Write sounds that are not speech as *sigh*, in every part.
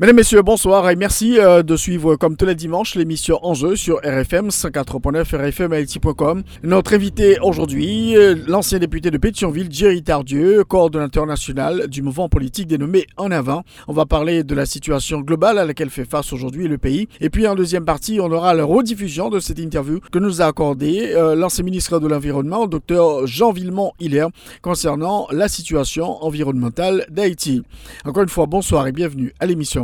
Mesdames, Messieurs, bonsoir et merci euh, de suivre comme tous les dimanches l'émission Enjeu sur RFM 104.9 rfmit.com. Notre invité aujourd'hui, euh, l'ancien député de Pétionville, Jerry Tardieu, coordonnateur national du mouvement politique dénommé En Avant. On va parler de la situation globale à laquelle fait face aujourd'hui le pays. Et puis en deuxième partie, on aura la rediffusion de cette interview que nous a accordé euh, l'ancien ministre de l'Environnement, docteur Jean Villemont-Hilaire, concernant la situation environnementale d'Haïti. Encore une fois, bonsoir et bienvenue à l'émission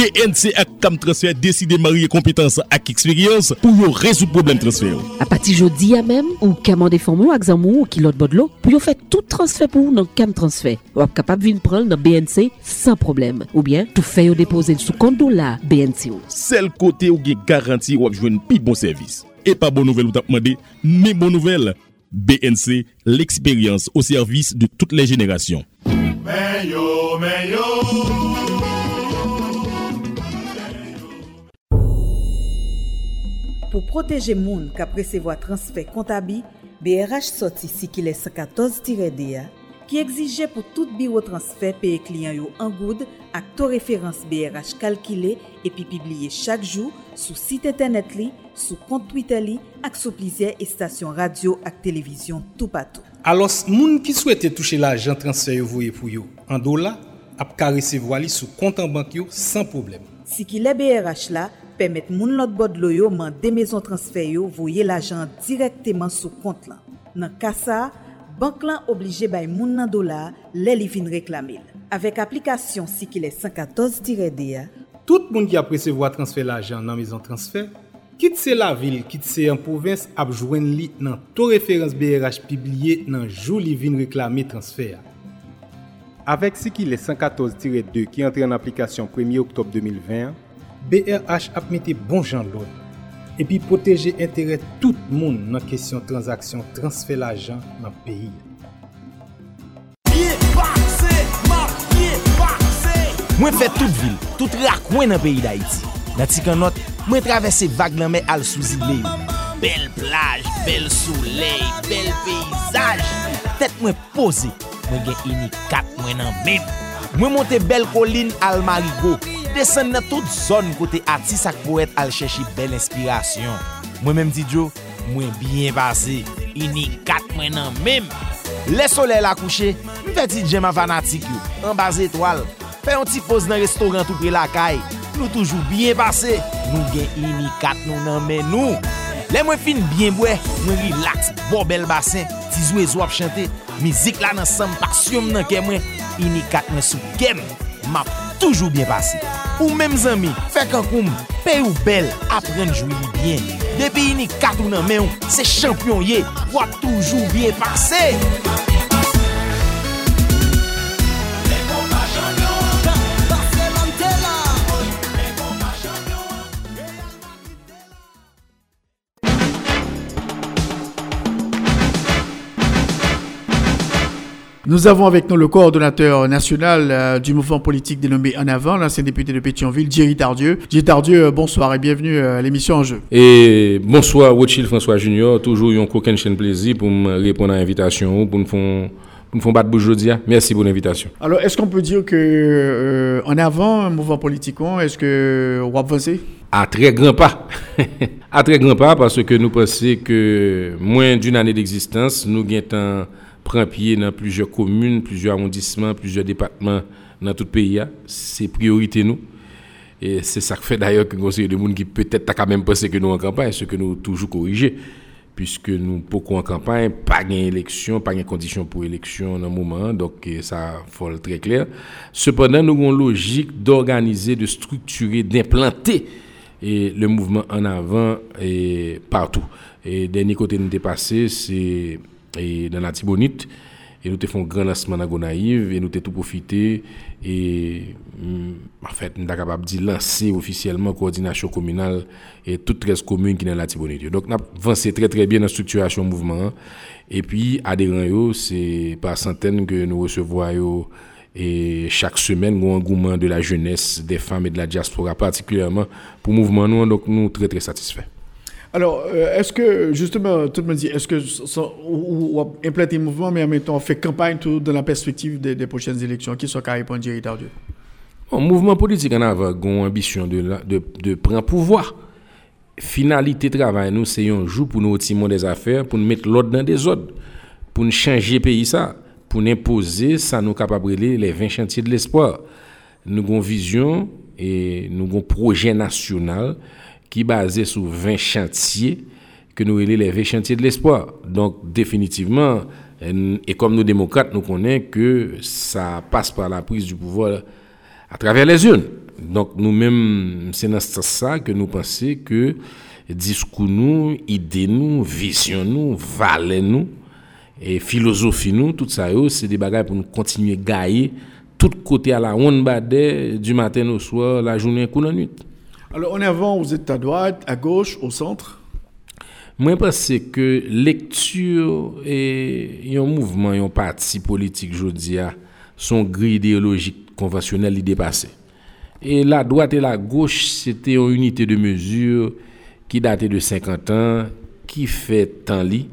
PNC ak Tam Transfer deside marye kompetans ak eksperyans pou yo rezout problem transfer. A pati jodi ya mem, ou kamande formou ak zanmou ou kilot bodlo pou yo fè tout transfer pou nan Kam Transfer. Ou ap kapap vin pran nan BNC san problem. Ou bien, tou fè yo depose sou konto la BNC ou. Sel kote ou gen garanti ou ap jwen pi bon servis. E pa bon nouvel ou tap mande, mi bon nouvel. BNC, l'expérience au service de toutes les générations. Mais yo, mais yo. pou proteje moun ka presevo a transfer kontabi, BRH soti si ki le 114-DA ki egzije pou tout biro transfer peye kliyan yo an goud ak to referans BRH kalkile epi pibliye chak jou sou site internet li, sou kont Twitter li ak sou plizye estasyon radio ak televizyon tou patou. Alos moun ki souwete touche la jan transfer yo voye pou yo an do la ap ka resevo ali sou kontan bank yo san problem. Si ki le BRH la, pemet moun lot bod lo yo man de mezon transfer yo voye l'ajan direkteman sou kont lan. Nan kasa, bank lan oblije bay moun nan dola lè li vin reklamil. Avek aplikasyon si ki lè 114-DA, Tout moun ki apresevo a transfer l'ajan nan mezon transfer, kit se la vil, kit se an provins ap jwen li nan to referans BRH pibliye nan jou li vin reklami transfer. Avek si ki lè 114-2 ki entre an aplikasyon 1 oktob 2020, BRH ap mette bon jan loun, epi poteje entere tout moun nan kesyon transaksyon transfer l'ajan nan peyi. Mwen fè tout vil, tout rak mwen nan peyi da iti. Nati kan not, mwen travesse vag nan men al souzi le. Bel plaj, bel souley, bel peyzaj. Tet mwen pose, mwen gen ini kat mwen nan men. Mwen monte bel kolin al marigo. desen nan tout zon kote atis ak poet al cheshi bel inspirasyon. Mwen menm di djo, mwen byen base, unikat mwen nan menm. Le solel akouche, mwen fe ti djem avanatik yo, an base etwal, fe yon ti pose nan restoran tou pre la kay. nou toujou byen base, nou gen ini kat nou nan men nou. Le mwen fin byen bwe, mwen relax, bo bel basen, ti zwe zwa ap chante, mizik la nan sam paksyon nan ke mwen, Ini kat mwen sou kem, map. toujou byen pase. Ou menm zami, fek an koum, pe ou bel, apren jwi li byen. Depi ini kat ou nan men ou, se champyon ye, wap toujou byen pase. Nous avons avec nous le coordonnateur national euh, du mouvement politique dénommé En Avant, l'ancien député de Pétionville, Jerry Tardieu. Jerry Tardieu, euh, bonsoir et bienvenue euh, à l'émission En Jeu. Et bonsoir, Rothschild François Junior. Toujours un coquin chaîne plaisir pour me répondre à l'invitation, pour nous faire nous faire battre aujourd'hui. Merci pour l'invitation. Alors, est-ce qu'on peut dire que euh, En Avant, un mouvement politique, est-ce que on va avancer? À très grand pas. *laughs* à très grand pas parce que nous pensons que moins d'une année d'existence, nous avons prend pied dans plusieurs communes, plusieurs arrondissements, plusieurs départements dans tout le pays. C'est priorité nous. Et c'est ça qui fait d'ailleurs que nous de monde qui peut-être a quand même pensé que nous en campagne, ce que nous toujours corrigé. Puisque nous, beaucoup en campagne, pas d'élection, pas de conditions pour élection dans le moment, donc ça faut très clair. Cependant, nous avons une logique d'organiser, de structurer, d'implanter et le mouvement en avant et partout. Et dernier côté nous dépassé, c'est dans la Tibonite. Et nous avons fait un grand lancement dans Gonaïve et nous avons tout profité. Et mm, en fait, nous sommes capables de lancer officiellement coordination communale et toutes les communes qui sont dans la Tibonite. Donc, nous avons avancé très très bien dans la structuration du mouvement. Et puis, adhérents, c'est par centaines que nous recevons et chaque semaine, nous engouement de la jeunesse, des femmes et de la diaspora, particulièrement pour le mouvement. Nous, donc, nous très très satisfaits. Alors, euh, est-ce que, justement, tout le monde dit, est-ce que on implanter un mouvement, mais en même temps, on fait campagne tout dans la perspective des, prochaines élections Qui soit carré pour Dieu Un mouvement politique en avant, une ambition de, de, de prendre pouvoir. Finalité travail, nous, c'est un jour pour nous timons des affaires, pour nous mettre l'ordre dans des ordres, pour nous changer le pays, ça, pour nous imposer, ça nous capable les 20 chantiers de l'espoir. Nous avons vision et nous avons projet national qui est basé sur 20 chantiers que nous appelons les 20 chantiers de l'espoir. Donc, définitivement, et comme nous démocrates, nous connaissons que ça passe par la prise du pouvoir à travers les urnes. Donc, nous-mêmes, c'est dans sens que nous pensons que discours nous, idées nous, vision nous, valeurs nous, et philosophie nous, tout ça, c'est des bagages pour nous continuer à gagner tout côté à la ronde du matin au soir, la journée et la nuit. Alors, en avant, vous êtes à droite, à gauche, au centre Moi, je pense que lecture et un mouvement, un parti politique, je dis, son gris idéologique conventionnel est. Et la droite et la gauche, c'était une unité de mesure qui datait de 50 ans, qui fait tant lit.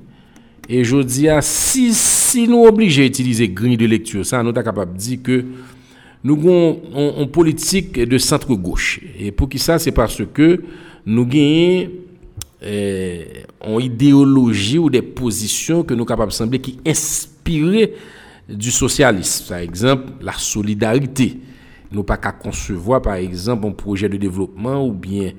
Et je dis, si, si nous obligés à utiliser grille de lecture, ça, nous sommes capables de dire que nous avons une politique de centre-gauche. Et pour qui ça, c'est parce que nous avons euh, une idéologie ou des positions que nous capables de sembler qui inspirent du socialisme. Par exemple, la solidarité. Nous pas qu'à concevoir, par exemple, un projet de développement ou bien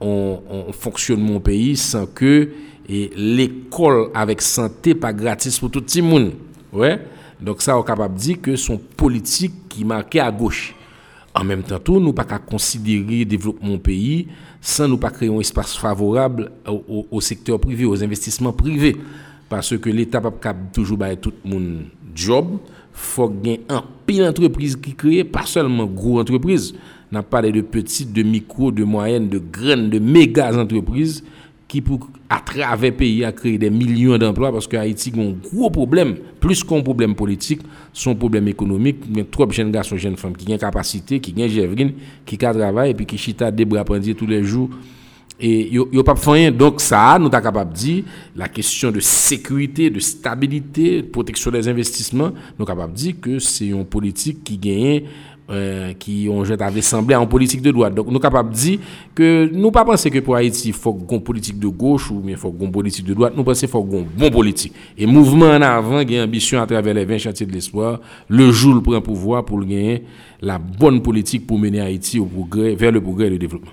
on, on fonctionne pays sans que l'école avec santé pas gratis pour tout le monde. Ouais. Donc ça, on est capable de dire que son politique qui marquée à gauche. En même temps, tout, nous pas qu'à considérer le développement du pays sans nous pas créer un espace favorable au, secteur privé, aux investissements privés. Parce que l'État pas toujours bailler tout le monde job. faut qu'il un pile d'entreprises qui créent, pas seulement gros entreprises. On a parlé de petites, de micro, de moyennes, de grandes, de méga entreprises qui, pour, à travers le pays, a créé des millions d'emplois parce que Haïti a un gros problème, plus qu'un problème politique, son problème économique. A trop jeunes garçons, jeunes femmes qui ont capacité, qui ont une qui travaillent et puis qui chita des bras tous les jours. Et n'y a pas rien. Donc, ça, nous sommes capables de dire la question de sécurité, de stabilité, de protection des investissements. Nous sommes capables de dire que c'est une politique qui gagne euh, qui ont avait semblé en politique de droite. Donc nous sommes capables de dire que nous pas que pour Haïti, il faut une politique de gauche ou bien faut une politique de droite. Nous pensons qu'il faut une bonne politique. Et mouvement en avant, a ambition à travers les 20 chantiers de l'espoir. Le jour, le prend pouvoir pour gagner la bonne politique pour mener Haïti au progrès, vers le progrès et le développement.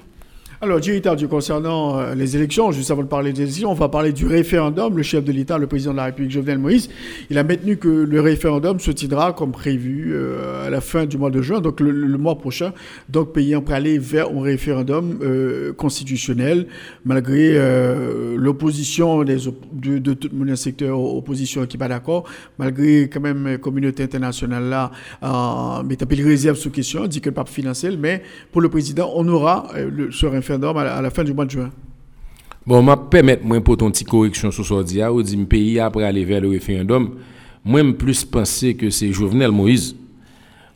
Alors, Tardieu, concernant euh, les élections, juste avant de parler des élections, on va parler du référendum. Le chef de l'État, le président de la République, Jovenel Moïse, il a maintenu que le référendum se tiendra comme prévu euh, à la fin du mois de juin, donc le, mois prochain. Donc, pays en aller vers un référendum euh, constitutionnel, malgré l'opposition de, de, tout le secteur opposition qui n'est pas d'accord, malgré quand même la communauté internationale là, euh, met un peu de réserve sous question, dit que le pape financier, mais pour le président, on aura ce référendum à la, fin du mois de juin. Bon, vais permettre moi pour ton petite correction sur ce dia ou dit pays après aller vers le référendum. Moi, je plus penser que c'est Jovenel Moïse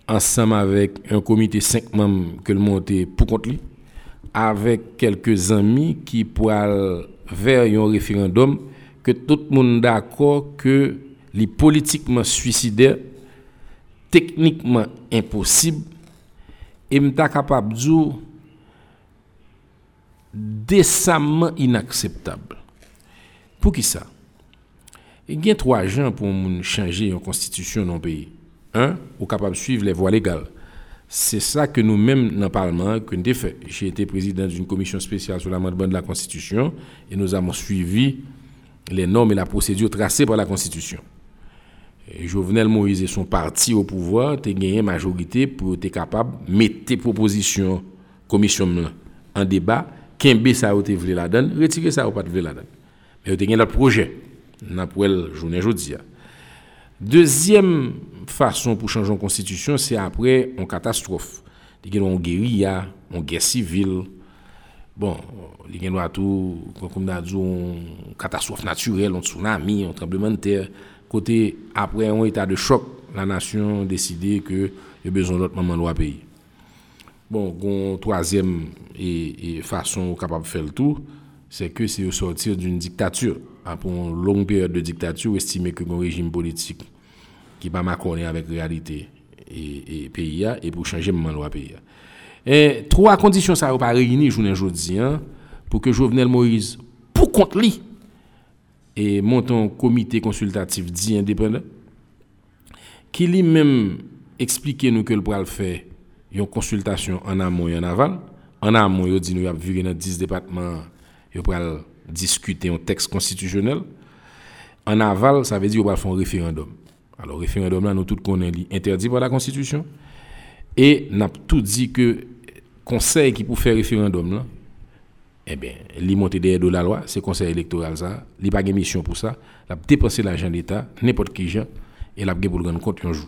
ensemble avec un comité 5 membres que le monté pour contre lui avec quelques amis qui pourraient vers un référendum que tout le monde d'accord que les politiquement suicidaires techniquement impossible et m'ta capable de décemment inacceptable. Pour qui ça? Il y a trois gens pour changer une constitution dans le pays. Un, ou capable de suivre les voies légales. C'est ça que nous-mêmes, dans le Parlement, que nous fait. J'ai été président d'une commission spéciale sur l'amendement de la Constitution et nous avons suivi les normes et la procédure tracées par la Constitution. Jovenel Moïse et son parti au pouvoir ont gagné majorité pour être capable de mettre propositions commission en débat kembe sa ou te vle la dan, retire sa ou vle la dan. Men yo te gen lot proje, nan pou el jounen jodi ya. Dezyem fason pou chanjon konstitusyon, se apre an katastrofe. Di gen nou an geri ya, an ger sivil, bon, di gen nou atou, kon koum nan djou, an katastrofe naturel, an tsunami, an trembleman ter, kote apre an etat de chok, la nasyon deside ke yo bezon lot maman lwa peyi. Bon, kon toazyem e fason ou kapab fel tou, se ke se yo sortir doun diktatur. Apon long peryode de diktatur, ou estime ke kon rejim politik ki pa makone avèk realite e PIA, e pou chanje maman lwa PIA. E, tro a kondisyon sa ou pa reyni jounen jodi, pou ke Jovenel Moïse pou kont li, e monton komite konsultatif di indépendant, ki li mèm explike nou ke l pral fè yon konsultasyon an amon yon aval, an amon yon di nou ap vire nan 10 depatman, yon pral diskute yon tekst konstitusyonel, an aval, sa ve di yon pral fè yon referendum. Alors, référendum là, nous tous connaissons, interdit par la Constitution. Et n'a tout dit que conseil qui pour faire référendum là, eh bien, li monter derrière de la loi, c'est conseil électoral ça, li pas de mission pour ça, l'a dépenser l'argent d'État, n'importe qui et l'a pour le rendre compte un jour.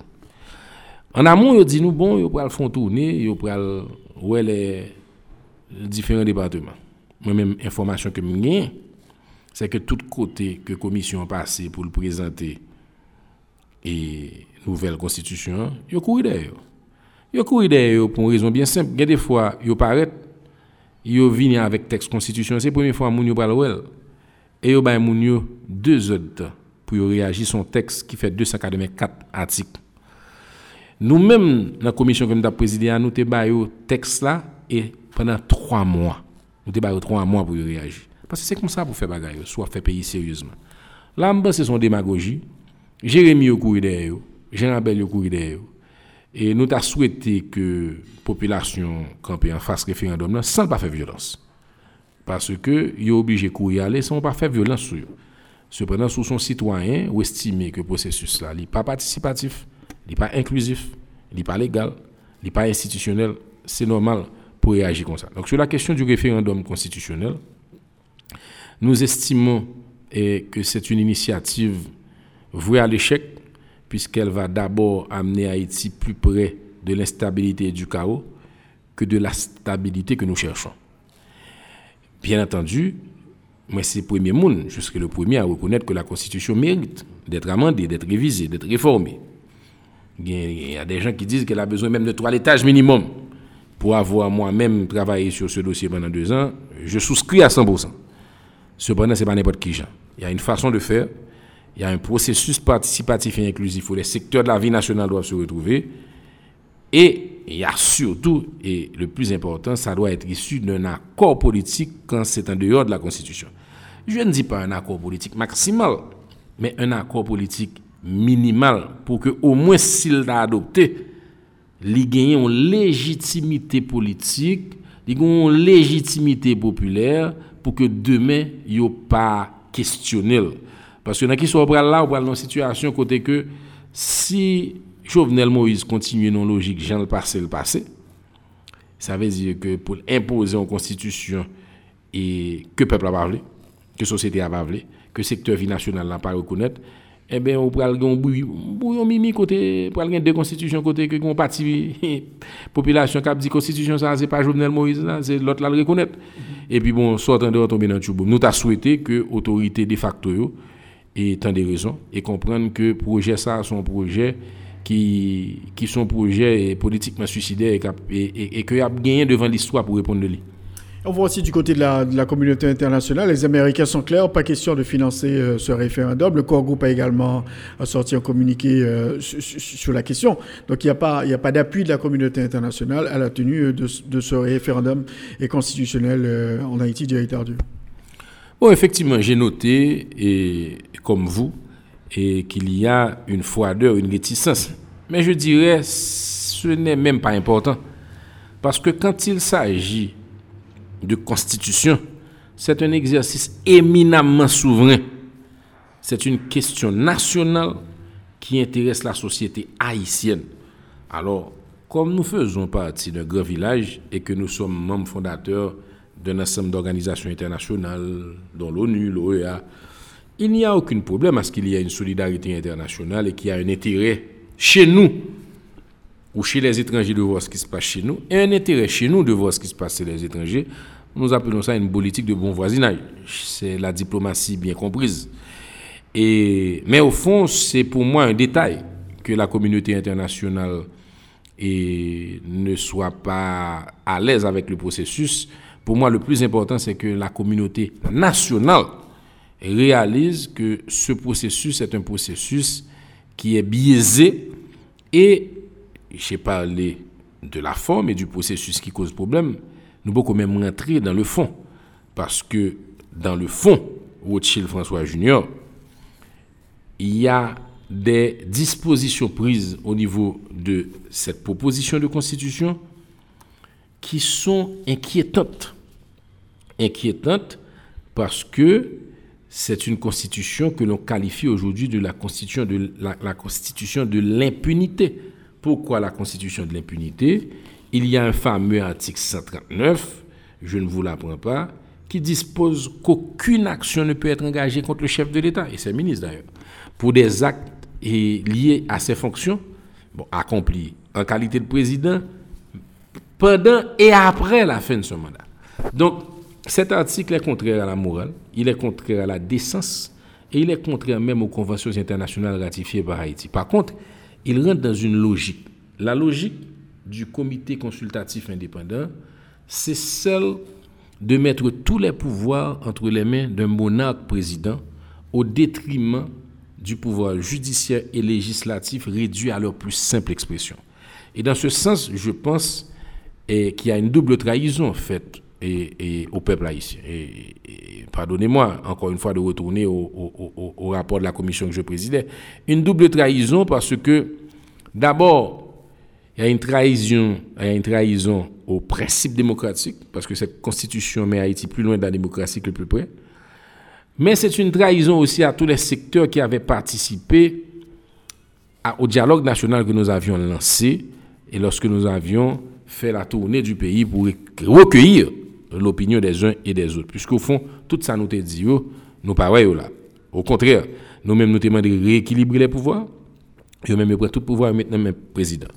En amont, il dit nous, bon, il le faire tourner, il pral ouais les différents départements. Moi-même, information que j'ai, c'est que tout côté que la commission a passé pour le présenter et nouvelle constitution, yo couru derrière. Yo couru derrière pour une raison bien simple. Il des fois, yo paraît, yo viennent avec texte constitution, c'est la première fois moun yo parle well. Et yo bay moun yo deux heures pour réagir son texte qui fait 284 articles. Nous-mêmes, dans la commission que nous avons présidé, nous avons texte là et pendant trois mois. Nous avons trois mois pour réagir. Parce que c'est comme ça pour faire bagaille, soit faire payer sérieusement. Là, c'est son démagogie. Jérémy au couru derrière, Jean-Abel au couru derrière. Et nous avons souhaité que la population campée en face référendum sans pas faire violence. Parce que ils sont obligés de courir aller sans pas faire violence sur eux. Cependant, sous son citoyen, ou que le processus là n'est pas participatif, n'est pas inclusif, n'est pas légal, n'est pas institutionnel, c'est normal pour réagir comme ça. Donc sur la question du référendum constitutionnel, nous estimons eh, que c'est une initiative vouée à l'échec, puisqu'elle va d'abord amener Haïti plus près de l'instabilité et du chaos que de la stabilité que nous cherchons. Bien entendu, moi c'est le premier monde, je serai le premier à reconnaître que la Constitution mérite d'être amendée, d'être révisée, d'être réformée. Il y a des gens qui disent qu'elle a besoin même de trois étages minimum. Pour avoir moi-même travaillé sur ce dossier pendant deux ans, je souscris à 100%. Cependant, ce n'est pas n'importe qui. Il y a une façon de faire il y a un processus participatif et inclusif où les secteurs de la vie nationale doivent se retrouver. Et il y a surtout, et le plus important, ça doit être issu d'un accord politique quand c'est en dehors de la Constitution. Je ne dis pas un accord politique maximal, mais un accord politique minimal pour que au moins s'il l'a adopté, il gagne une légitimité politique, une légitimité populaire pour que demain, il n'y pas questionnel. Parce que dans qui soit là, on dans une situation côté que si Jovenel Moïse continue dans logique, Jean le passé le passé, ça veut dire que pour imposer une constitution et que le peuple a parlé, que la société a parlé, que le secteur vie national n'a pas reconnaître, eh bien, on prend un bouillon mimi côté, pour deux constitutions côté que on parti *laughs* population qui a dit constitution ça c'est pas Jovenel Moïse c'est l'autre là le reconnaître. Et puis bon, sortant de tomber dans le Nous t'a souhaité que l'autorité de facto et tant de raisons, et comprendre que projet ça sont projets qui, qui sont projets politiquement suicidaires et, et, et, que a gagné devant l'histoire pour répondre de lui. On voit aussi du côté de la, communauté internationale, les Américains sont clairs, pas question de financer euh, ce référendum. Le corps groupe a également sorti un communiqué euh, sur, la question. Donc il n'y a pas, d'appui de la communauté internationale à la tenue de, de ce référendum constitutionnel euh, en Haïti, directeur Dieu. Bon, effectivement, j'ai noté, comme vous, qu'il y a une froideur, une réticence. Mais je dirais, ce n'est même pas important. Parce que quand il s'agit de constitution, c'est un exercice éminemment souverain. C'est une question nationale qui intéresse la société haïtienne. Alors, comme nous faisons partie d'un grand village et que nous sommes membres fondateurs d'un ensemble d'organisations internationales, dont l'ONU, l'OEA, il n'y a aucun problème à ce qu'il y ait une solidarité internationale et qu'il y a un intérêt chez nous ou chez les étrangers de voir ce qui se passe chez nous, et un intérêt chez nous de voir ce qui se passe chez les étrangers. Nous appelons ça une politique de bon voisinage. C'est la diplomatie bien comprise. Et, mais au fond, c'est pour moi un détail que la communauté internationale ne soit pas à l'aise avec le processus. Pour moi, le plus important, c'est que la communauté nationale réalise que ce processus est un processus qui est biaisé et j'ai parlé de la forme et du processus qui cause problème. Nous pouvons même rentrer dans le fond parce que dans le fond, Rothschild François Junior, il y a des dispositions prises au niveau de cette proposition de constitution qui sont inquiétantes. Inquiétantes parce que c'est une constitution que l'on qualifie aujourd'hui de la constitution de la, constitution de l'impunité. Pourquoi la constitution de l'impunité? Il y a un fameux article 139, je ne vous l'apprends pas, qui dispose qu'aucune action ne peut être engagée contre le chef de l'État, et c'est le ministre d'ailleurs, pour des actes est lié à ses fonctions, bon, en qualité de président pendant et après la fin de son mandat. Donc, cet article est contraire à la morale, il est contraire à la décence et il est contraire même aux conventions internationales ratifiées par Haïti. Par contre, il rentre dans une logique. La logique du comité consultatif indépendant, c'est celle de mettre tous les pouvoirs entre les mains d'un monarque président au détriment du pouvoir judiciaire et législatif réduit à leur plus simple expression. Et dans ce sens, je pense qu'il y a une double trahison faite et, au peuple haïtien. Et, pardonnez-moi encore une fois de retourner au, rapport de la commission que je présidais. Une double trahison parce que d'abord, il y a une trahison, il y a une trahison au principe démocratique, parce que cette constitution met Haïti plus loin de la démocratie que le plus près. Mais c'est une trahison aussi à tous les secteurs qui avaient participé au dialogue national que nous avions lancé et lorsque nous avions fait la tournée du pays pour recueillir l'opinion des uns et des autres. Puisqu'au fond, tout ça nous a dit, nous pareil là. Au contraire, nous-mêmes nous demandons de rééquilibrer les pouvoirs. Et même prêt tout pouvoir maintenant même président.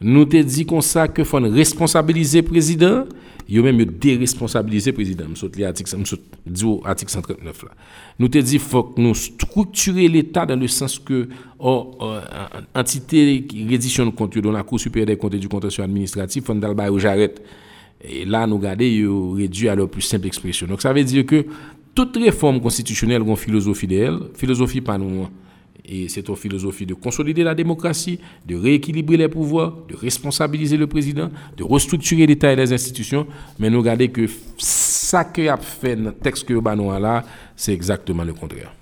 Nous te dit comme ça que faut responsabiliser le président yo même yo déresponsabiliser président 139 là nous te dit faut que nous structurer l'état dans le sens que oh, oh entité qui redditionne compte dans la cour supérieure des comptes et du contentieux administratif on dal au j'arrête et là nous garder yo réduit à leur plus simple expression donc ça veut dire que toute réforme constitutionnelle a une philosophie d'elle philosophie pas nous et c'est une philosophie de consolider la démocratie, de rééquilibrer les pouvoirs, de responsabiliser le président, de restructurer l'État et les institutions. Mais nous regardons que ça que a fait le texte que nous là, c'est exactement le contraire.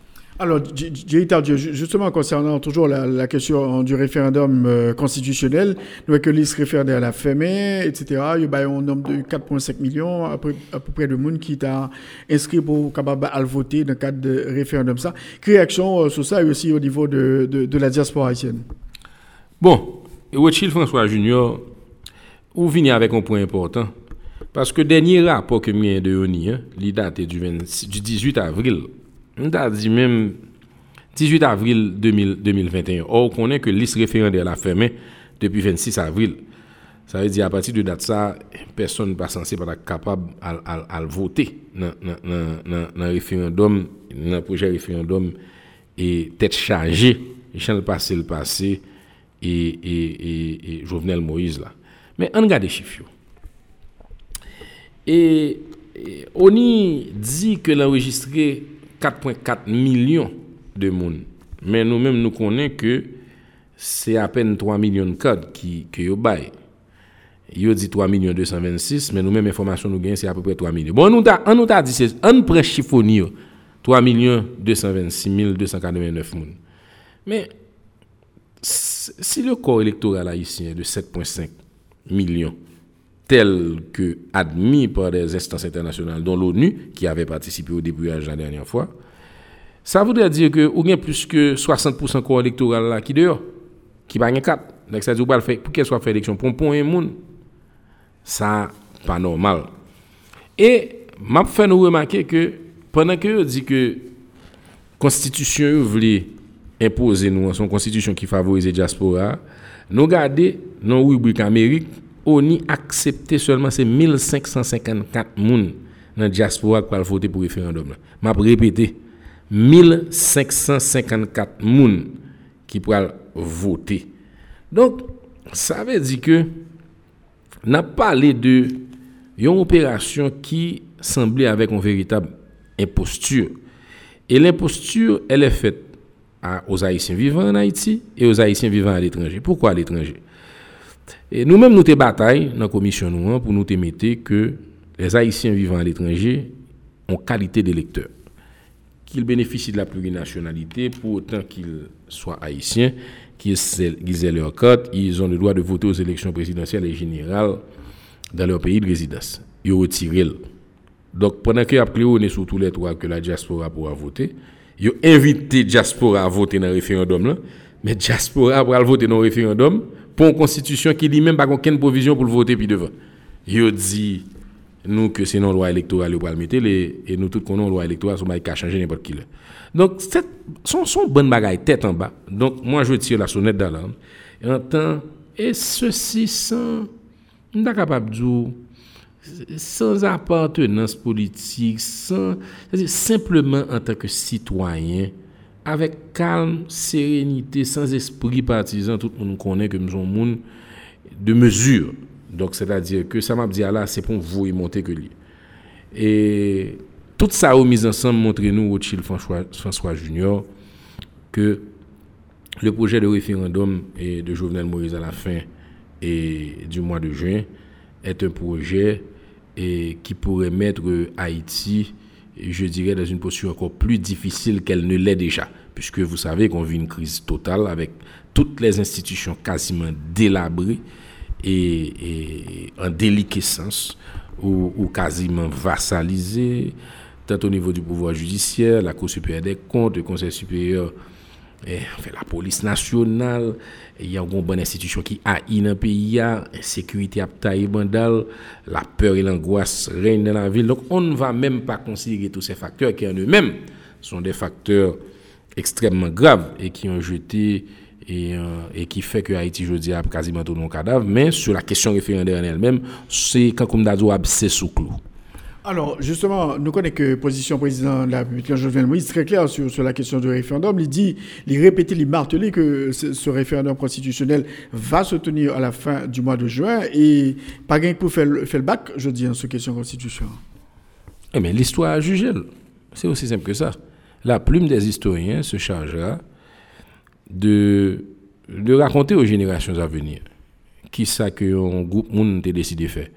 Alors, justement, concernant toujours la, question du référendum euh, constitutionnel, nous avons que liste référendaire à la fermée, etc. Il y a un nombre de 4,5 millions, à peu, près de monde qui t'a inscrit pour capable à voter dans le cadre de référendum. Ça. Quelle réaction euh, sur ça et aussi au niveau de, de, la diaspora haïtienne? Bon, Rothschild François Junior, vous venez avec un point important. Parce que dernier rapport que j'ai de ONI, hein, il date du 18 avril on a dit même 18 avril 2021. Or, on connaît que liste référendaire la fermée depuis 26 avril. Ça veut dire à partir de date ça, personne n'est pas censé être capable à, voter dans le référendum, dans le projet référendum et tête chargée, le passé le passé et, et, et, Jovenel Moïse là. Mais on regarde les chiffres. Et, on y dit que l'enregistré 4,4 millions de monde. Mais nous-mêmes, nous connaissons que c'est à peine 3 millions de codes qui que yo bail. Yo dit 3 millions 226, mais nous-mêmes, information nous gagnons, c'est à peu près 3 millions. Bon, nous on nous a dit, c'est un prêt chiffonnier, 3 millions 226 289 monde. Mais si le corps électoral haïtien est de 7,5 millions, tel que admis par des instances internationales, dont l'ONU, qui avait participé au début la dernière fois, ça voudrait dire que ou bien plus que 60% corps électoral là qui dehors, qui va gagner 4. Donc ça dit pour qu'elle soit fait élection pompon et monde. Ça pas normal. Et m'a fait nous remarquer que pendant que dit que constitution voulait imposer nous son constitution qui favorise la diaspora, nous regardons dans rubrique Amérique, on y accepté seulement ces 1554 personnes dans la diaspora va voter pour le référendum. Je vais répéter, 1554 personnes qui pourront voter. Donc, ça veut dire que n'a parlé de une opération qui semblait avec une véritable imposture. Et l'imposture, elle est faite aux Haïtiens vivant en Haïti et aux Haïtiens vivant à l'étranger. Pourquoi à l'étranger? Et nous-mêmes, nous te bataille dans la commission nous, pour nous te que les Haïtiens vivant à l'étranger ont qualité d'électeurs. Qu'ils bénéficient de la plurinationalité pour autant qu'ils soient haïtiens, qu'ils aient leur carte, ils ont le droit de voter aux élections présidentielles et générales dans leur pays de résidence. Ils ont retiré. Donc, pendant que on est sur tous les trois que la diaspora pourra voter, ils ont invité la diaspora à voter dans le référendum. Mais la diaspora pourra voter dans le référendum pour une constitution qui lui-même pas aucune provision pour le voter puis devant. Ont dit nous que c'est non loi électorale pour mettre et nous tous connaissons loi électorale sont pas changer n'importe qui. Donc, c'est son, son bonne tête en bas. Donc, moi, je tire la sonnette d'alarme. Et en temps, et ceci sans, on capable de sans appartenance politique, sans, simplement en tant que citoyen, avec calme, sérénité, sans esprit partisan, tout le monde connaît que nous sommes monde de mesure. Donc, c'est-à-dire que ça m'a dit là, c'est pour vous et monter que lui. Et tout ça a mis ensemble montre nous, Rothschild François, François Junior, que le projet de référendum de Jovenel Moïse à la fin et du mois de juin est un projet et qui pourrait mettre Haïti, je dirais, dans une posture encore plus difficile qu'elle ne l'est déjà, puisque vous savez qu'on vit une crise totale avec toutes les institutions quasiment délabrées et, en déliquescence ou, quasiment vassalisées, tant au niveau du pouvoir judiciaire, la Cour supérieure des comptes, le Conseil supérieur enfin, la police nationale, il y a une bonne institution qui a dans le pays, sécurité à bandal, la peur et l'angoisse règnent dans la ville. Donc on ne va même pas considérer tous ces facteurs qui en eux-mêmes sont des facteurs extrêmement graves et qui ont jeté et, euh, qui fait que Haïti aujourd'hui a quasiment tout nos cadavre. Mais sur la question référendaire en elle-même, c'est quand comme d'Ado c'est sous clou. Alors, justement, nous connaissons que position président de la République, Jovenel Moïse, très claire sur, la question du référendum. Il dit, il répétait, il martelait que ce, référendum constitutionnel va se tenir à la fin du mois de juin et pas gain pour faire, le bac, je dis, en ce question constitutionnelle. Eh bien, l'histoire a jugé. C'est aussi simple que ça. La plume des historiens se chargera de, de raconter aux générations à venir qui ça que un groupe monde a décidé de faire.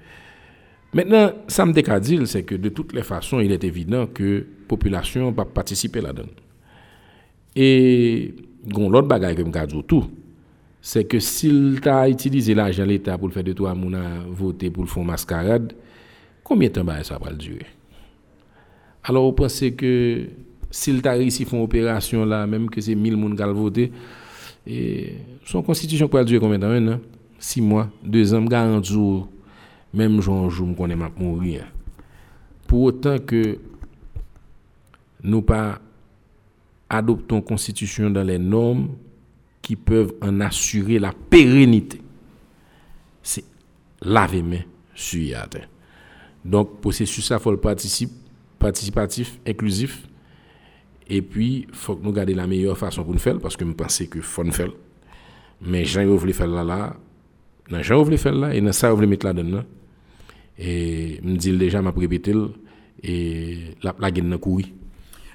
Maintenant, ça me décadile, c'est que de toutes les façons, il est évident que la population va participer là-dedans. Et l'autre bagaille que je dire tout, c'est que s'il t'a utilisé l'argent de l'État pour faire de toi, mon voter pour le fonds mascarade, combien de temps ça va durer? Alors, vous pensez que s'il t'a réussi à faire une opération là, même que c'est 1000 personnes qui ont voté, son constitution peut durer combien de temps? Maintenant 6 mois, 2 ans, 40 jours même jour je me connais mourir. Pour autant que nous pas adoptons constitution dans les normes qui peuvent en assurer la pérennité. C'est laver main sur Donc, processus ça, faut le participatif, inclusif. Et puis, il faut que nous gardions la meilleure façon pour nous faire, parce que je pense que faut nous faire. Mais j'en voulu faire là, là, j'en voulu faire là, et dans ça, je voulu mettre là-dedans. Et me dit déjà, m'a répété, et la, la gagne courir.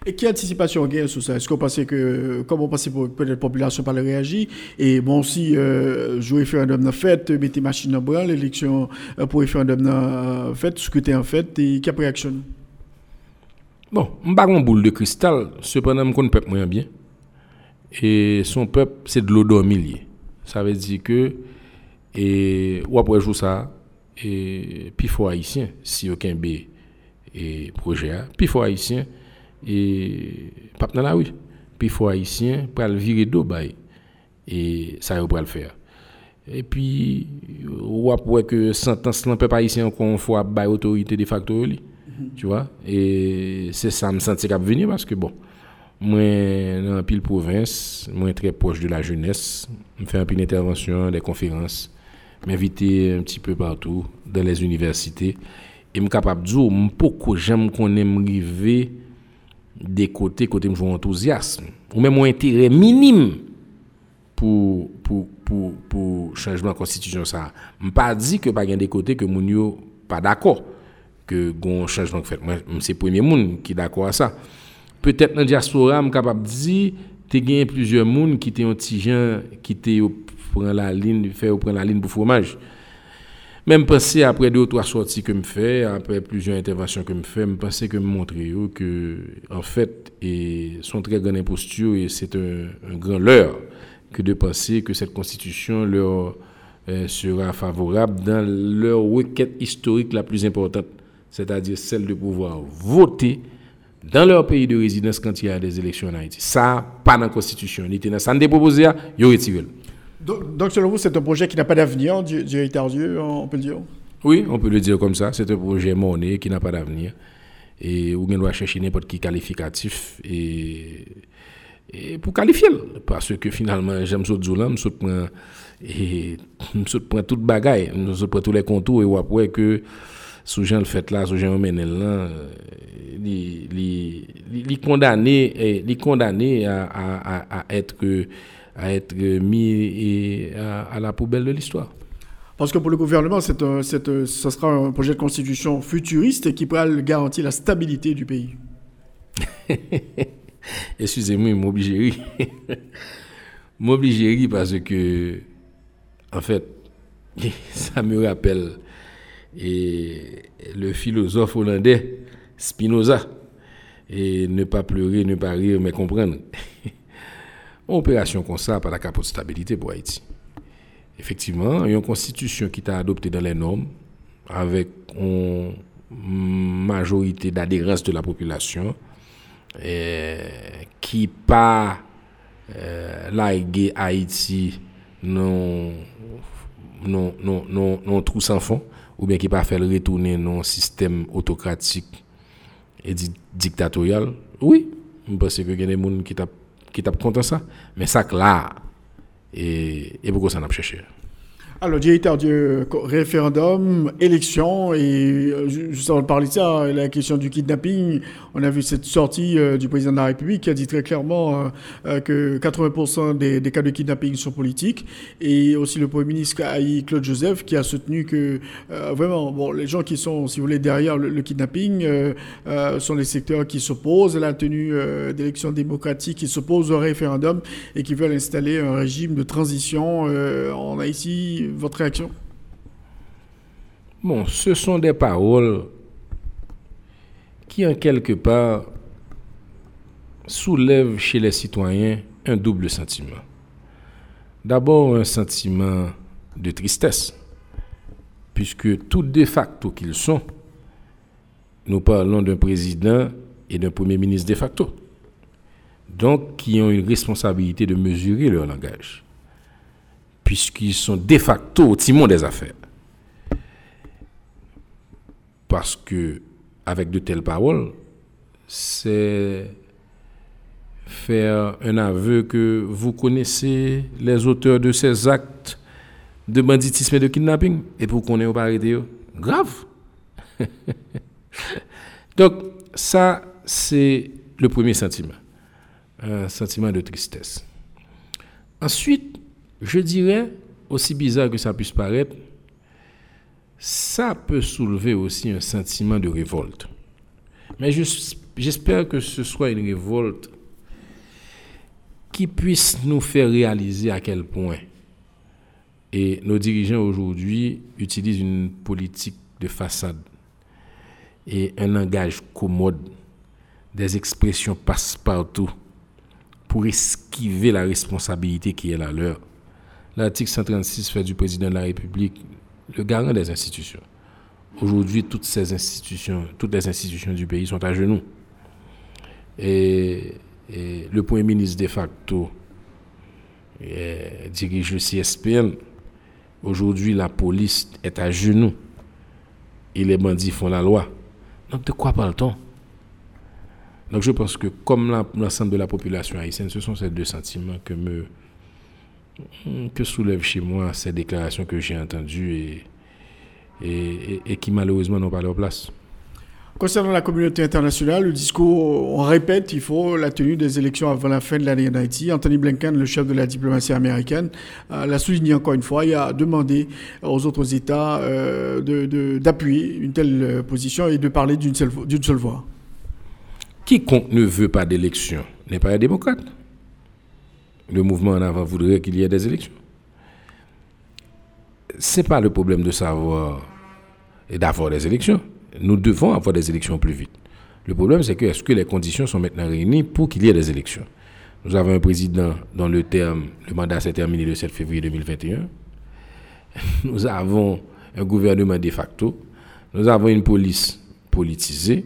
Et quelle anticipation gagne sur ça? Est-ce qu'on pensait que, comment on pensait que peut-être la population par réagir? Et bon, si euh, jouer référendum dans fait, mettez machine en bras, l'élection pour référendum dans fait, scrutin en fait, et quelle réaction Bon, je ne pas boule de cristal, cependant, je connais peuple moyen bien. Et son peuple, c'est de l'eau d'homilier. Ça veut dire que, et, ou après jouer ça, et puis faut haïtien si aucun B et projet puis faut haïtien et pas dans la rue. Puis faut haïtien pour le virer d'eau et ça va le faire. Et puis ou après que sentence n'a pas haïtien encore fois bail autorité de facto Tu vois? Et c'est ça, me sentir à venir parce que bon, moi, dans la pile province, moi, très proche de la jeunesse, je fais un peu d'intervention, des conférences, m'inviter un petit peu partout, dans les universités. Et suis capable de dire, pourquoi j'aime qu'on aime arriver des côtés, côté me enthousiasme, ou même mon intérêt minime pour, pour, pour, pour changement de constitution. Ça. Ne pas dit que pas des côtés que pas d'accord que un changement fait. Moi, c'est le premier monde qui est d'accord à ça. Peut-être dans la diaspora, je suis capable de dire tu as plusieurs personnes qui étaient un petit qui étaient prendre la ligne, faire prendre la ligne pour fromage. Même penser après deux ou trois sorties que je fais, après plusieurs interventions que je fais, je pense que je montrer que, en fait, et sont très grande imposture et c'est un, grand leurre que de penser que cette constitution leur euh, sera favorable dans leur requête historique la plus importante, c'est-à-dire celle de pouvoir voter dans leur pays de résidence quand il y a des élections en Haïti. Ça, pas dans la constitution. Il était dans ça, proposé, il retiré. Donc, selon vous, c'est un projet qui n'a pas d'avenir, Thierry Tardieu, on peut le dire? Oui, on peut le dire comme ça. C'est un projet monnaie qui n'a pas d'avenir. Et où on doit chercher n'importe qui qualificatif et, pour qualifier. Parce que finalement, j'aime ce Zoula, je prends et je toute bagaille, je prends tous les contours et après que sous Jean le fait là, sous Jean Menel là, il condamné, condamné à, à, à être à être mis à, la poubelle de l'histoire. Parce que pour le gouvernement, c'est ce sera un projet de constitution futuriste qui pourra garantir la stabilité du pays. *laughs* Excusez-moi, m'obligerai. *laughs* m'obligerai parce que, en fait, *laughs* ça me rappelle et le philosophe hollandais Spinoza. Et ne pas pleurer, ne pas rire, mais comprendre. Opération comme ça, pas la capote stabilité pour Haïti. Effectivement, il y a une constitution qui t'a adopté dans les normes, avec une majorité d'adhérence de la population, et qui pas euh, Haïti non, non, non, non, non trou sans fond, ou bien qui pas faire retourner un système autocratique et dictatorial. Oui, je pense que y a des gens qui t'a qui t'a content ça. Mais ça là, et, et beaucoup ça n'a pas cherché? Alors, directeur du référendum, élection, et euh, juste avant de parler de ça, la question du kidnapping, on a vu cette sortie euh, du président de la République qui a dit très clairement euh, que 80% des, des, cas de kidnapping sont politiques, et aussi le Premier ministre Claude Joseph qui a soutenu que vraiment, bon, les gens qui sont, si vous voulez, derrière le, kidnapping sont les secteurs qui s'opposent à la tenue d'élections démocratiques, qui s'opposent au référendum et qui veulent installer un régime de transition en Haïti votre réaction? Bon, ce sont des paroles qui, en quelque part, soulèvent chez les citoyens un double sentiment. D'abord, un sentiment de tristesse, puisque tout de facto qu'ils sont, nous parlons d'un président et d'un premier ministre de facto, donc qui ont une responsabilité de mesurer leur langage puisqu'ils sont de facto au timon des affaires. Parce que, avec de telles paroles, c'est faire un aveu que vous connaissez les auteurs de ces actes de banditisme et de kidnapping, et pour qu'on ait au arrêté, grave. *laughs* Donc, ça, c'est le premier sentiment, un sentiment de tristesse. Ensuite, je dirais, aussi bizarre que ça puisse paraître, ça peut soulever aussi un sentiment de révolte. Mais j'espère que ce soit une révolte qui puisse nous faire réaliser à quel point et nos dirigeants aujourd'hui utilisent une politique de façade et un langage commode, des expressions passe-partout pour esquiver la responsabilité qui est la leur. L'article 136 fait du président de la République le garant des institutions. Aujourd'hui, toutes ces institutions, toutes les institutions du pays sont à genoux. Et, le Premier ministre de facto dirige le CSPN. Aujourd'hui, la police est à genoux et les bandits font la loi. Donc de quoi parle-t-on? Donc je pense que comme l'ensemble de la population haïtienne, ce sont ces deux sentiments que me que soulèvent chez moi ces déclarations que j'ai entendues et, et qui malheureusement n'ont pas leur place. Concernant la communauté internationale, le discours, on répète, il faut la tenue des élections avant la fin de l'année en Haïti. Anthony Blinken, le chef de la diplomatie américaine, euh, l'a souligné encore une fois. Il a demandé aux autres États euh, d'appuyer une telle euh, position et de parler d'une seule, seule voix. Quiconque ne veut pas d'élection n'est pas un démocrate. Le mouvement en avant voudrait qu'il y ait des élections. Ce n'est pas le problème de savoir et d'avoir des élections nous devons avoir des élections plus vite. Le problème, c'est que est-ce que les conditions sont maintenant réunies pour qu'il y ait des élections? Nous avons un président dont le terme, le mandat s'est terminé le 7 février 2021. *laughs* Nous avons un gouvernement de facto. Nous avons une police politisée.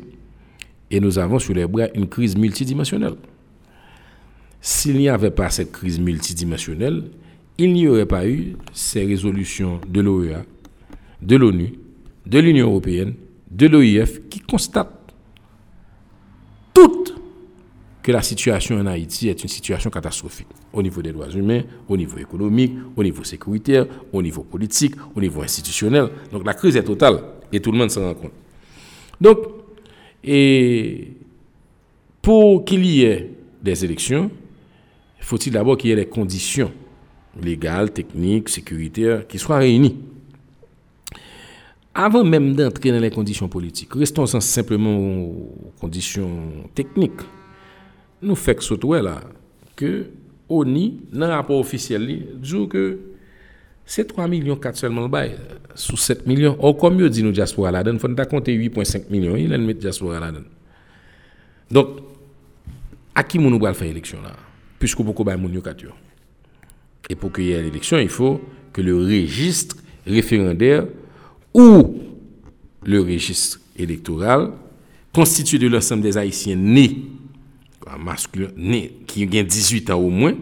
Et nous avons sur les bras une crise multidimensionnelle. S'il n'y avait pas cette crise multidimensionnelle, il n'y aurait pas eu ces résolutions de l'OEA, de l'ONU, de l'Union européenne de l'OIF qui constate toute que la situation en Haïti est une situation catastrophique au niveau des droits humains, au niveau économique, au niveau sécuritaire, au niveau politique, au niveau institutionnel. Donc la crise est totale et tout le monde s'en rend compte. Donc, pour qu'il y ait des élections, faut-il d'abord qu'il y ait les conditions légales, techniques, sécuritaires qui soient réunies avant même d'entrer dans les conditions politiques, restons simplement aux conditions techniques. Nous faisons que là, que ONI, dans le rapport officiel, dit que c'est 3 millions 4 seulement le sous 7 millions. Or, comme mieux dit nous diaspora là il faut compter 8,5 millions, il a mis diaspora là Donc, à qui nous allons faire l'élection là? Puisque beaucoup de gens Et pour qu'il y ait l'élection, il faut que le registre référendaire ou le registre électoral constitué de l'ensemble des Haïtiens nés, masculins, nés, qui ont 18 ans au moins,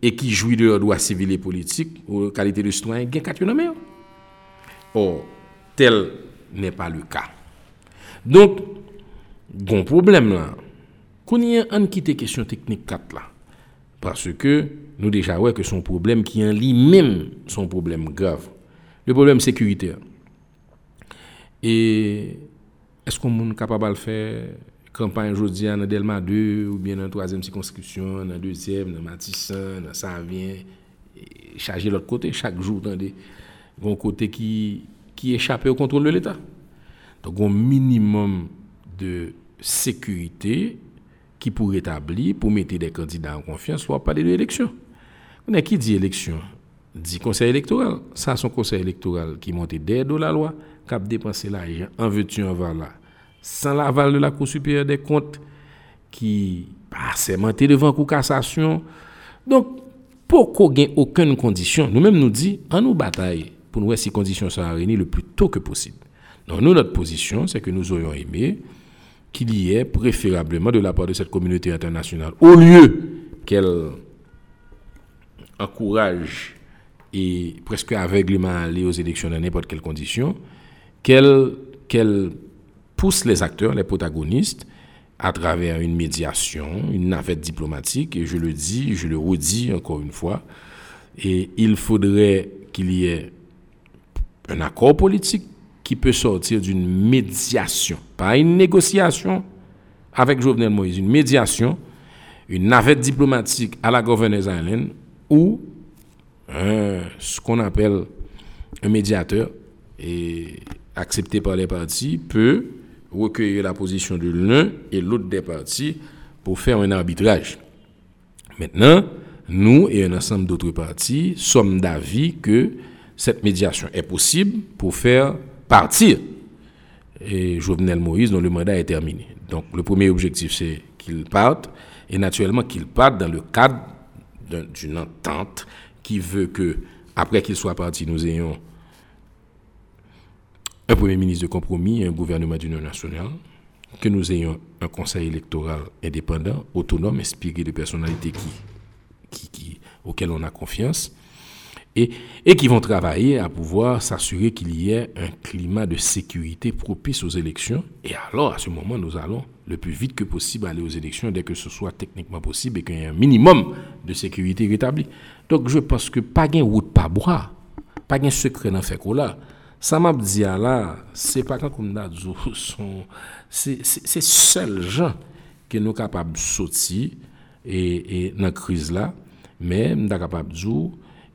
et qui jouissent de leurs droits civils et politiques, ou qualité de citoyen, ont 4 ans. Or, tel n'est pas le cas. Donc, bon problème là, qu'on y a un quitté question technique 4 là. Parce que nous déjà voyons que son problème qui en lui-même son problème grave. Le problème sécuritaire. Et est-ce qu'on est capable de faire campagne aujourd'hui dans Delma 2 ou bien dans la troisième circonscription, dans la deuxième, dans Matissan, dans Savien, charger l'autre côté chaque jour dans des un côté qui, qui échappe au contrôle de l'État. Donc un minimum de sécurité qui pourrait établir pour mettre des candidats en confiance, soit pas de l'élection. On qui dit élection Dit conseil électoral. Ça, un conseil électoral qui monte d'aide de la loi cap dépenser l'argent en veux-tu en voilà sans l'aval de la Cour supérieure des comptes qui pas monté devant la cassation donc pour qu'on aucune condition? Nous-mêmes nous dit en nous bataille pour nous voir si conditions sont réunies le plus tôt que possible donc nous notre position c'est que nous aurions aimé qu'il y ait préférablement de la part de cette communauté internationale au lieu qu'elle encourage et presque aveuglément aller aux élections dans n'importe quelle condition, qu'elle pousse les acteurs, les protagonistes, à travers une médiation, une navette diplomatique, et je le dis, je le redis encore une fois, et il faudrait qu'il y ait un accord politique qui peut sortir d'une médiation, pas une négociation avec Jovenel Moïse, une médiation, une navette diplomatique à la Governors Island, ou ce qu'on appelle un médiateur, et accepté par les partis peut recueillir la position de l'un et l'autre des partis pour faire un arbitrage. Maintenant, nous et un ensemble d'autres partis sommes d'avis que cette médiation est possible pour faire partir et Jovenel Moïse dont le mandat est terminé. Donc le premier objectif c'est qu'il parte et naturellement qu'il parte dans le cadre d'une entente qui veut que après qu'il soit parti nous ayons un Premier ministre de compromis un gouvernement d'union nationale, que nous ayons un conseil électoral indépendant, autonome, inspiré de personnalités qui, qui, qui, auxquelles on a confiance, et, qui vont travailler à pouvoir s'assurer qu'il y ait un climat de sécurité propice aux élections. Et alors, à ce moment, nous allons le plus vite que possible aller aux élections dès que ce soit techniquement possible et qu'il y ait un minimum de sécurité rétabli. Donc, je pense que pas de route, pas bois, pas de secret dans fait là. Ça m'a dit là, c'est pas quand a *laughs* sont c'est seuls gens qui sont capables de sortir et, et dans la crise là, mais nous sommes capables de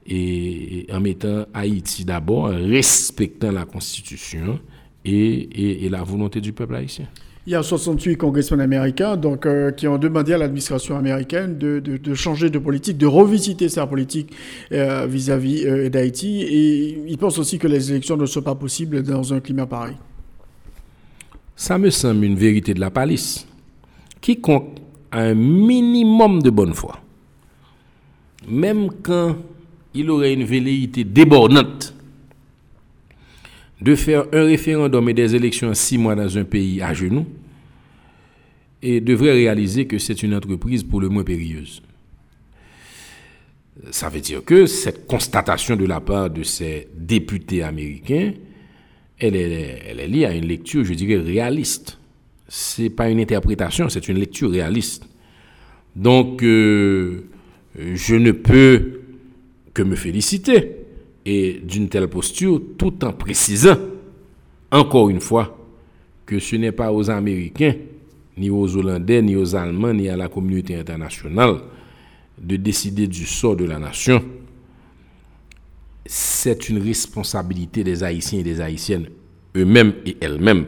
et, en mettant Haïti d'abord, en respectant la Constitution et, et, la volonté du peuple haïtien. Il y a 68 congressmen américains donc, euh, qui ont demandé à l'administration américaine de, de, de, changer de politique, de revisiter sa politique euh, vis-à-vis euh, d'Haïti. Et ils pensent aussi que les élections ne sont pas possibles dans un climat pareil. Ça me semble une vérité de la palisse. Quiconque a un minimum de bonne foi, même quand il aurait une velléité débordante de faire un référendum et des élections en six mois dans un pays à genoux, et devrait réaliser que c'est une entreprise pour le moins périlleuse. Ça veut dire que cette constatation de la part de ces députés américains, elle est, liée à une lecture, je dirais, réaliste. C'est pas une interprétation, c'est une lecture réaliste. Donc, euh, je ne peux que me féliciter et d'une telle posture tout en précisant encore une fois que ce n'est pas aux Américains, ni aux Hollandais, ni aux Allemands, ni à la communauté internationale de décider du sort de la nation. C'est une responsabilité des Haïtiens et des Haïtiennes eux-mêmes et elles-mêmes.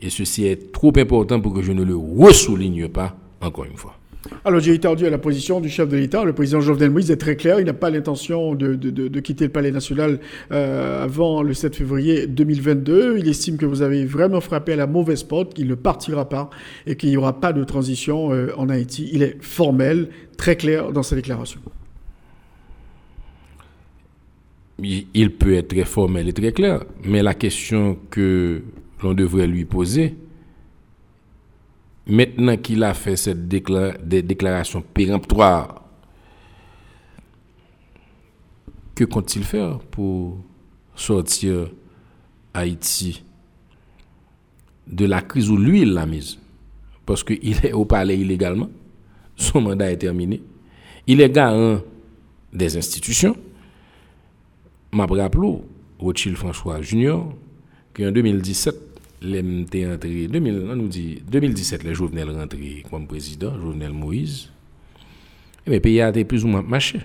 Et ceci est trop important pour que je ne le ressouligne pas encore une fois. Alors j'ai entendu à la position du chef de l'État, le président Jovenel Moïse est très clair, il n'a pas l'intention de, quitter le palais national euh, avant le 7 février 2022. Il estime que vous avez vraiment frappé à la mauvaise porte, qu'il ne partira pas et qu'il n'y aura pas de transition euh, en Haïti. Il est formel, très clair dans sa déclaration. Il peut être très formel et très clair, mais la question que l'on devrait lui poser, maintenant qu'il a fait cette déclaration péremptoire, que compte-t-il faire pour sortir Haïti de la crise où lui il l'a mise? Parce qu'il est au palais illégalement, son mandat est terminé, il est garant des institutions. M'a rappelé Rothschild François Junior, qui en 2017 l'MT entré, 2000, on nous dit, 2017, les Jovenel rentré comme président, Jovenel Moïse. Et le pays a été plus ou moins marché.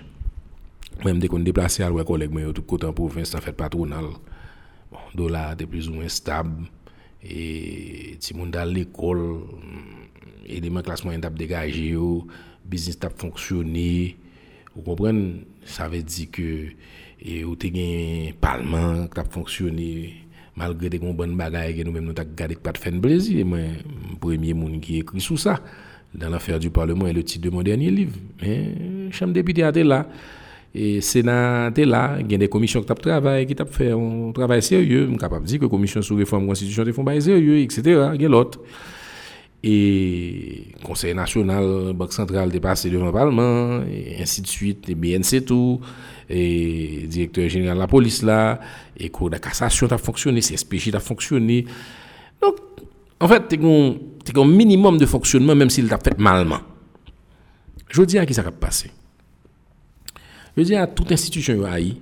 Même dès qu'on déplacé à l'ouest collègue, mais tout côté en province, en fait patronal. Bon, dollar était plus ou moins stable. Et si on dans l'école, les classements ont dégagé, business a fonctionné. Vous comprenez? Ça veut dire que, et vous avez un parlement qui a fonctionné malgré des bonnes bagailles que nous-mêmes nous avons gardé pas de faire plaisir. Moi, premier monde qui écrit sous ça, dans l'affaire du Parlement, est le titre de mon dernier livre. Mais, chambre député était là. Et Sénat était là, il y a des commissions qui travaillent, qui fait un travail sérieux. Je suis capable de dire que la commission sur réforme constitution font un sérieux, etc. Il y a l'autre. Et Conseil national, Banque centrale dépassé devant le Parlement, et ainsi de suite, et BNC tout et directeur général de la police là, et cour de cassation a fonctionné, CSPJ a fonctionné. Donc, en fait, tu as un minimum de fonctionnement, même s'il t'a fait malement. Je dis à qui ça va passer. Je dis à toute institution haï,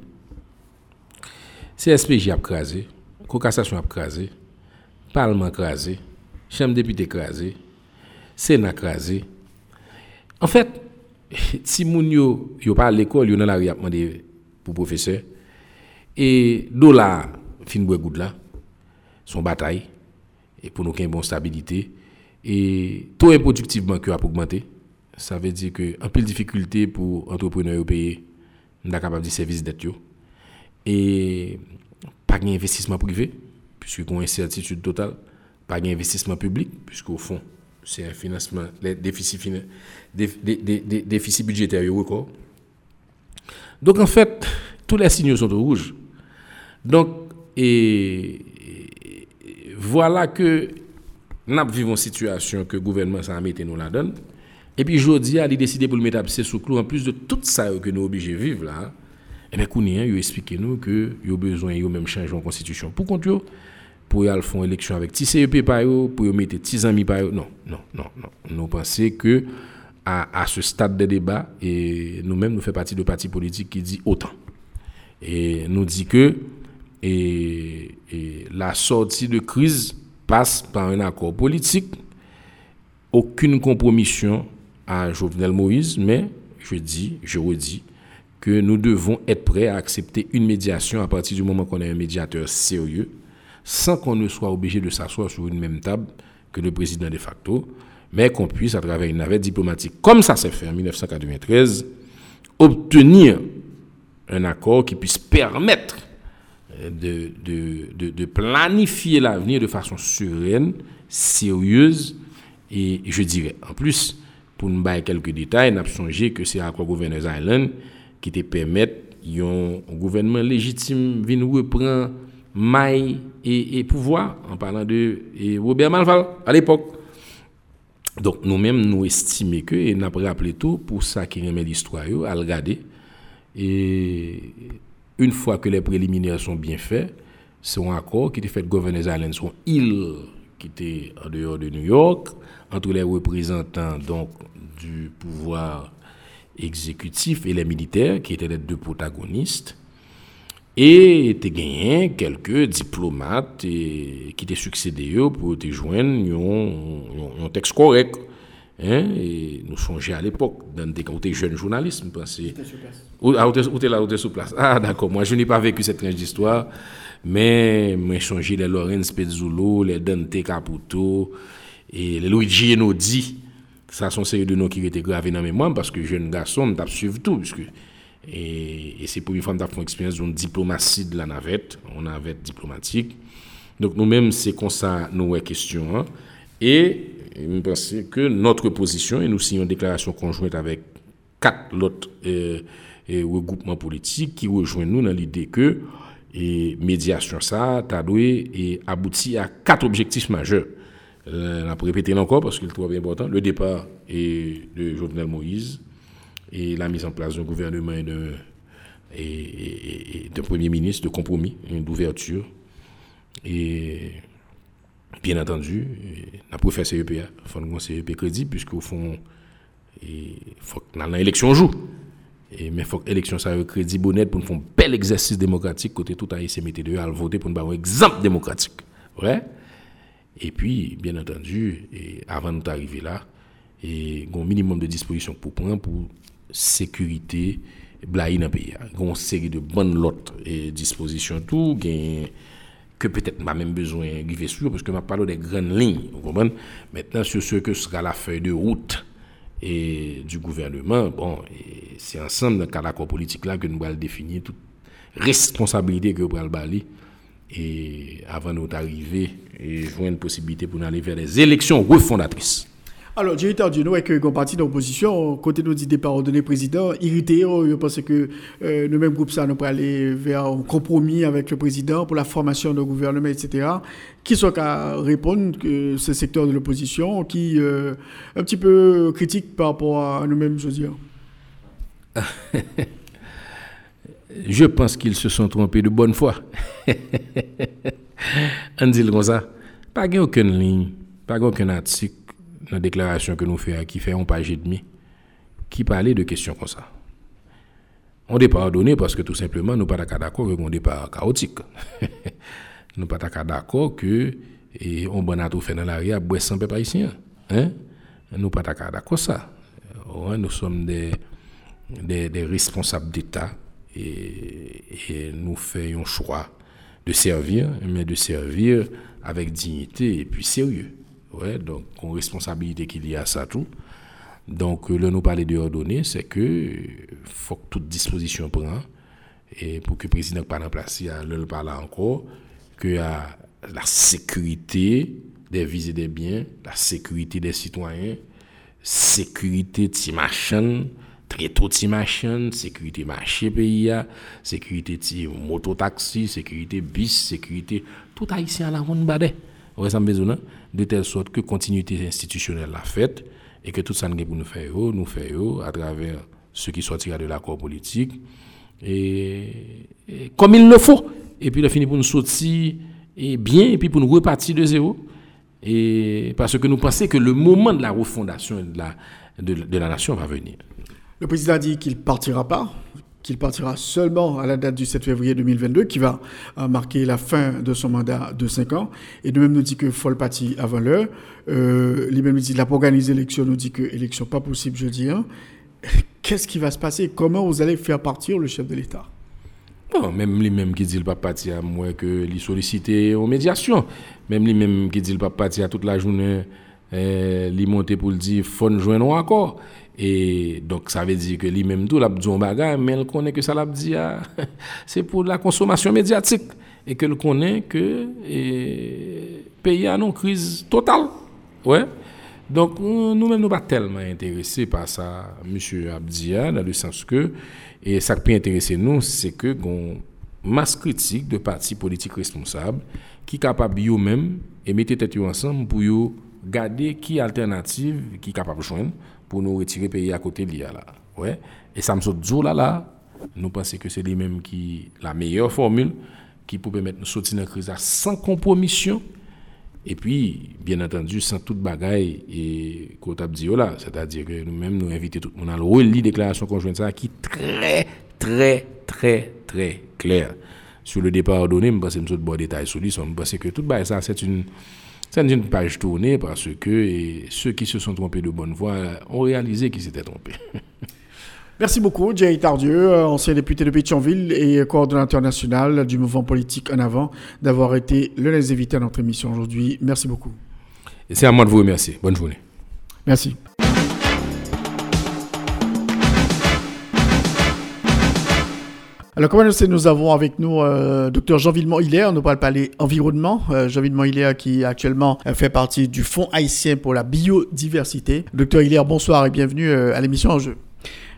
CSPJ a crasé, cour de cassation a crasé, Parlement a crasé, Chambre député crasé, Sénat crasé. En fait, *laughs* si moun yo yo pas à l'école yo dans la rue a demandé pour professeur et dollar fin bois goud là son bataille et pour nous qu'il bonne stabilité et taux improductivement qui a augmenté ça veut dire que peu de difficulté pour entrepreneurs payer n'a capable de service d'être et pas d'investissement privé puisque une incertitude totale pas d'investissement public puisqu'au fond c'est un financement, les déficits, déficits budgétaires. Donc en fait, tous les signaux sont au rouge. Donc, et, voilà que nous vivons une situation que le gouvernement mis nous la donne. Et puis, aujourd'hui, il a décidé pour le mettre à sous clou, en plus de tout ça que nous obligés de vivre là. Et bien, Kounien, il explique nous que il a besoin de même changer en constitution. Pour contre, pour y aller faire élection avec petit CEP par yo, pour y mettre petits amis par yo. Non, non, non, non. Nous pensons que à, à ce stade de débat, et nous-mêmes, nous faisons partie de parti politique qui dit autant. Et nous dit que et, et la sortie de crise passe par un accord politique, aucune compromission à Jovenel Moïse, mais je dis, je redis, que nous devons être prêts à accepter une médiation à partir du moment qu'on a un médiateur sérieux, sans qu'on ne soit obligé de s'asseoir sur une même table que le président de facto, mais qu'on puisse, à travers une navette diplomatique, comme ça s'est fait en 1993, obtenir un accord qui puisse permettre de, de, planifier l'avenir de façon sereine, sérieuse, et je dirais, en plus, pour nous bailler quelques détails, nous avons songé que c'est l'accord Gouverneurs Island qui te permet un gouvernement légitime de reprendre maille et, pouvoir, en parlant de Robert Malval à l'époque. Donc nous-mêmes, nous estimons que, et nous avons rappelé tout, pour ça qui remet l'histoire, à regarder. Et une fois que les préliminaires sont bien faits, c'est un accord qui était fait de Governors Island île qui était en dehors de New York, entre les représentants donc, du pouvoir exécutif et les militaires, qui étaient les deux protagonistes. Et tu gagné quelques diplomates et, qui t'ont succédé pour te joindre un texte correct. Hein, et nous songeons à l'époque, dans des quand tu jeune journaliste, nous pensons. Où tu là, où sur place? Ah, d'accord, moi je n'ai pas vécu cette tranche d'histoire, mais j'ai changé les Lorenz Pezzulo, les Dante Caputo, et les Luigi Enodi. Ça sont série de noms qui étaient gravés dans mes mémoire parce que jeune garçon, je suivre tout. Puisque, et, c'est pour une femme d'avoir une expérience d'une diplomatie de la navette, une navette diplomatique. Donc nous-mêmes, c'est comme ça nous avons question. Hein. Et je pense que notre position, et nous signons une déclaration conjointe avec quatre autres euh, euh, regroupements politiques qui rejoignent nous dans l'idée que et médiation ça, a et abouti à quatre objectifs majeurs. Euh, on a répéter encore parce qu'il est trop important. Le départ est de Jovenel Moïse et la mise en place d'un gouvernement et d'un et, premier ministre de compromis, d'ouverture. Et bien entendu, on a fait CEPA, faut que CEP crédit, puisqu'au fond, il faut que l'élection joue. Et, mais il faut que l'élection soit crédit bonnet pour faire un bel exercice démocratique côté tout haïtien à voter pour nous avoir un exemple démocratique. Et puis, bien entendu, et avant de arriver là, et un minimum de dispositions pour prendre pour sécurité blaï dans le pays. Une série de bonnes lottes et dispositions que peut-être m'a même besoin de sur parce que m'a parlé des grandes lignes, vous comprenez? Maintenant sur ce que sera la feuille de route du gouvernement, c'est ensemble dans le cadre politique là que nous allons définir toute responsabilité que nous allons balayer et avant d'arriver et jouer une possibilité pour aller vers des élections refondatrices. Alors, j'ai entendu nous avec un parti d'opposition, côté nous dit départ donné président, irrité, oh, je pense que euh, le même groupe ça nous peut aller vers un compromis avec le président pour la formation du gouvernement, etc. Qui soit qu'à répondre que ce secteur de l'opposition qui euh, un petit peu critique par rapport à nous-mêmes, je veux dire. *laughs* je pense qu'ils se sont trompés de bonne foi. *laughs* On dit comme ça. Pas ligne, pas aucun article la déclaration que nous faisons, qui fait un page et demi, qui parlait de questions comme ça. On départ donné parce que tout simplement, nous ne sommes pas d'accord avec un départ chaotique. nous ne sommes pas d'accord que *laughs* on bon tout fait dans l'arrière, boire sans. Hein? Nous ne sommes pas d'accord ça. Nous sommes des, responsables d'État et, et, nous faisons un choix de servir, mais de servir avec dignité et puis sérieux. Donc, une responsabilité qu'il y a à ça tout. Donc, là, nous parler de ordonner, c'est que faut que toute disposition prenne et pour que le président pas en place, il le parle encore, que la sécurité des vies et des biens, la sécurité des citoyens, sécurité de machines, très tôt de machines, sécurité marché pays, sécurité de mototaxi, sécurité bis, sécurité tout haïtien à la ronde badé. De telle sorte que continuité institutionnelle la faite et que tout ça nous nous faire, nous faire à travers ce qui sortira de l'accord politique et, comme il le faut. Et puis, il a fini pour nous sortir et bien, et puis pour nous repartir de zéro. Et parce que nous pensons que le moment de la refondation de la, de, la nation va venir. Le président a dit qu'il partira pas, qu'il partira seulement à la date du 7 février 2022, qui va euh, marquer la fin de son mandat de 5 ans. Et de même nous dit que le partir avant l'heure. Euh, lui-même nous dit qu'il a pas organisé l'élection, nous dit que l'élection pas possible jeudi. Hein. *laughs* Qu'est-ce qui va se passer? Comment vous allez faire partir le chef de l'État? Bon, même lui-même qui dit ne pas partir à moins que lui solliciter aux médiations. Même lui-même qui dit ne pas partir toute la journée, eh, lui monter pour le dire, faut nous joindre encore. Et donc, ça veut dire que lui-même tout l'a dit un bagage, mais il connaît que ça l'a dit, ah, *laughs* c'est pour la consommation médiatique. Et que le connaît que le eh, pays a une crise totale. Ouais. Donc, nous-mêmes, nous ne pas tellement intéressés par ça, M. Abdia, dans le sens que, et ça qui peut intéresser nous, c'est que une masse critique de partis politiques responsables qui sont capables eux-mêmes et mettre tête ensemble pour garder qui alternative qui est capable de joindre pour nous retirer le pays à côté de là. Ouais. Et me saute là, nous pensons que c'est lui-même qui la meilleure formule qui peut permettre de sortir de la crise sans compromission et puis, bien entendu, sans toute bagaille et qu'on dit là, c'est-à-dire que nous-mêmes nous invitons tout le monde à déclaration conjointe ça qui est très, très, très, très clair. Sur le départ donné, je pense que nous avons détails sur lui, je pense que tout ça, c'est une, c'est une page tournée parce que ceux qui se sont trompés de bonne voie ont réalisé qu'ils s'étaient trompés. *laughs* Merci beaucoup, Jay Tardieu, euh, ancien député de Pétionville et coordonnateur national du mouvement politique En Avant, d'avoir été l'un des invités à notre émission aujourd'hui. Merci beaucoup. Et c'est à moi de vous remercier. Bonne journée. Merci. Alors, comme on nous avons avec nous euh, Dr Jean Villemont-Hilaire, nous parle parler environnement. Euh, Jean Villemont-Hilaire qui actuellement fait partie du Fonds haïtien pour la biodiversité. Docteur Hilaire, bonsoir et bienvenue à l'émission En Jeu.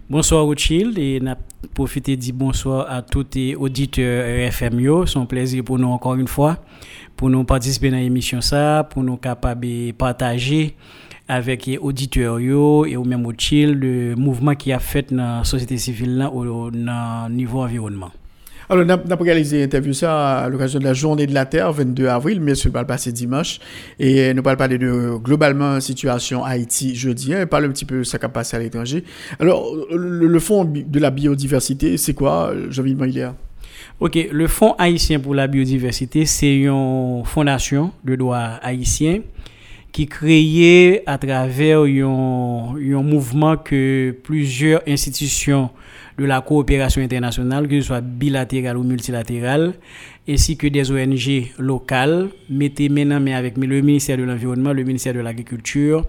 Bonsoir Rothschild et n'a profité de dire bonsoir à tous les auditeurs RFM. C'est un plaisir pour nous encore une fois, pour nous participer dans l'émission ça, pour nous capables de partager avec les auditeurs et ou même Rothschild le mouvement qui a fait dans la société civile là, au, niveau environnement. Alors, on a, réalisé l'interview ça à l'occasion de la journée de la Terre, 22 avril, mais ce va passer dimanche. Et nous allons parler de globalement situation Haïti jeudi, et parler un petit peu de ce qui a passé à l'étranger. Alors, le, fonds de la biodiversité, c'est quoi, Jean-Ville Maïlia Ok, le Fonds haïtien pour la biodiversité, c'est une fondation de droit haïtien qui créée à travers un mouvement que plusieurs institutions de la coopération internationale, que ce soit bilatérale ou multilatérale, ainsi que des ONG locales, mettez maintenant mais avec le ministère de l'Environnement, le ministère de l'Agriculture,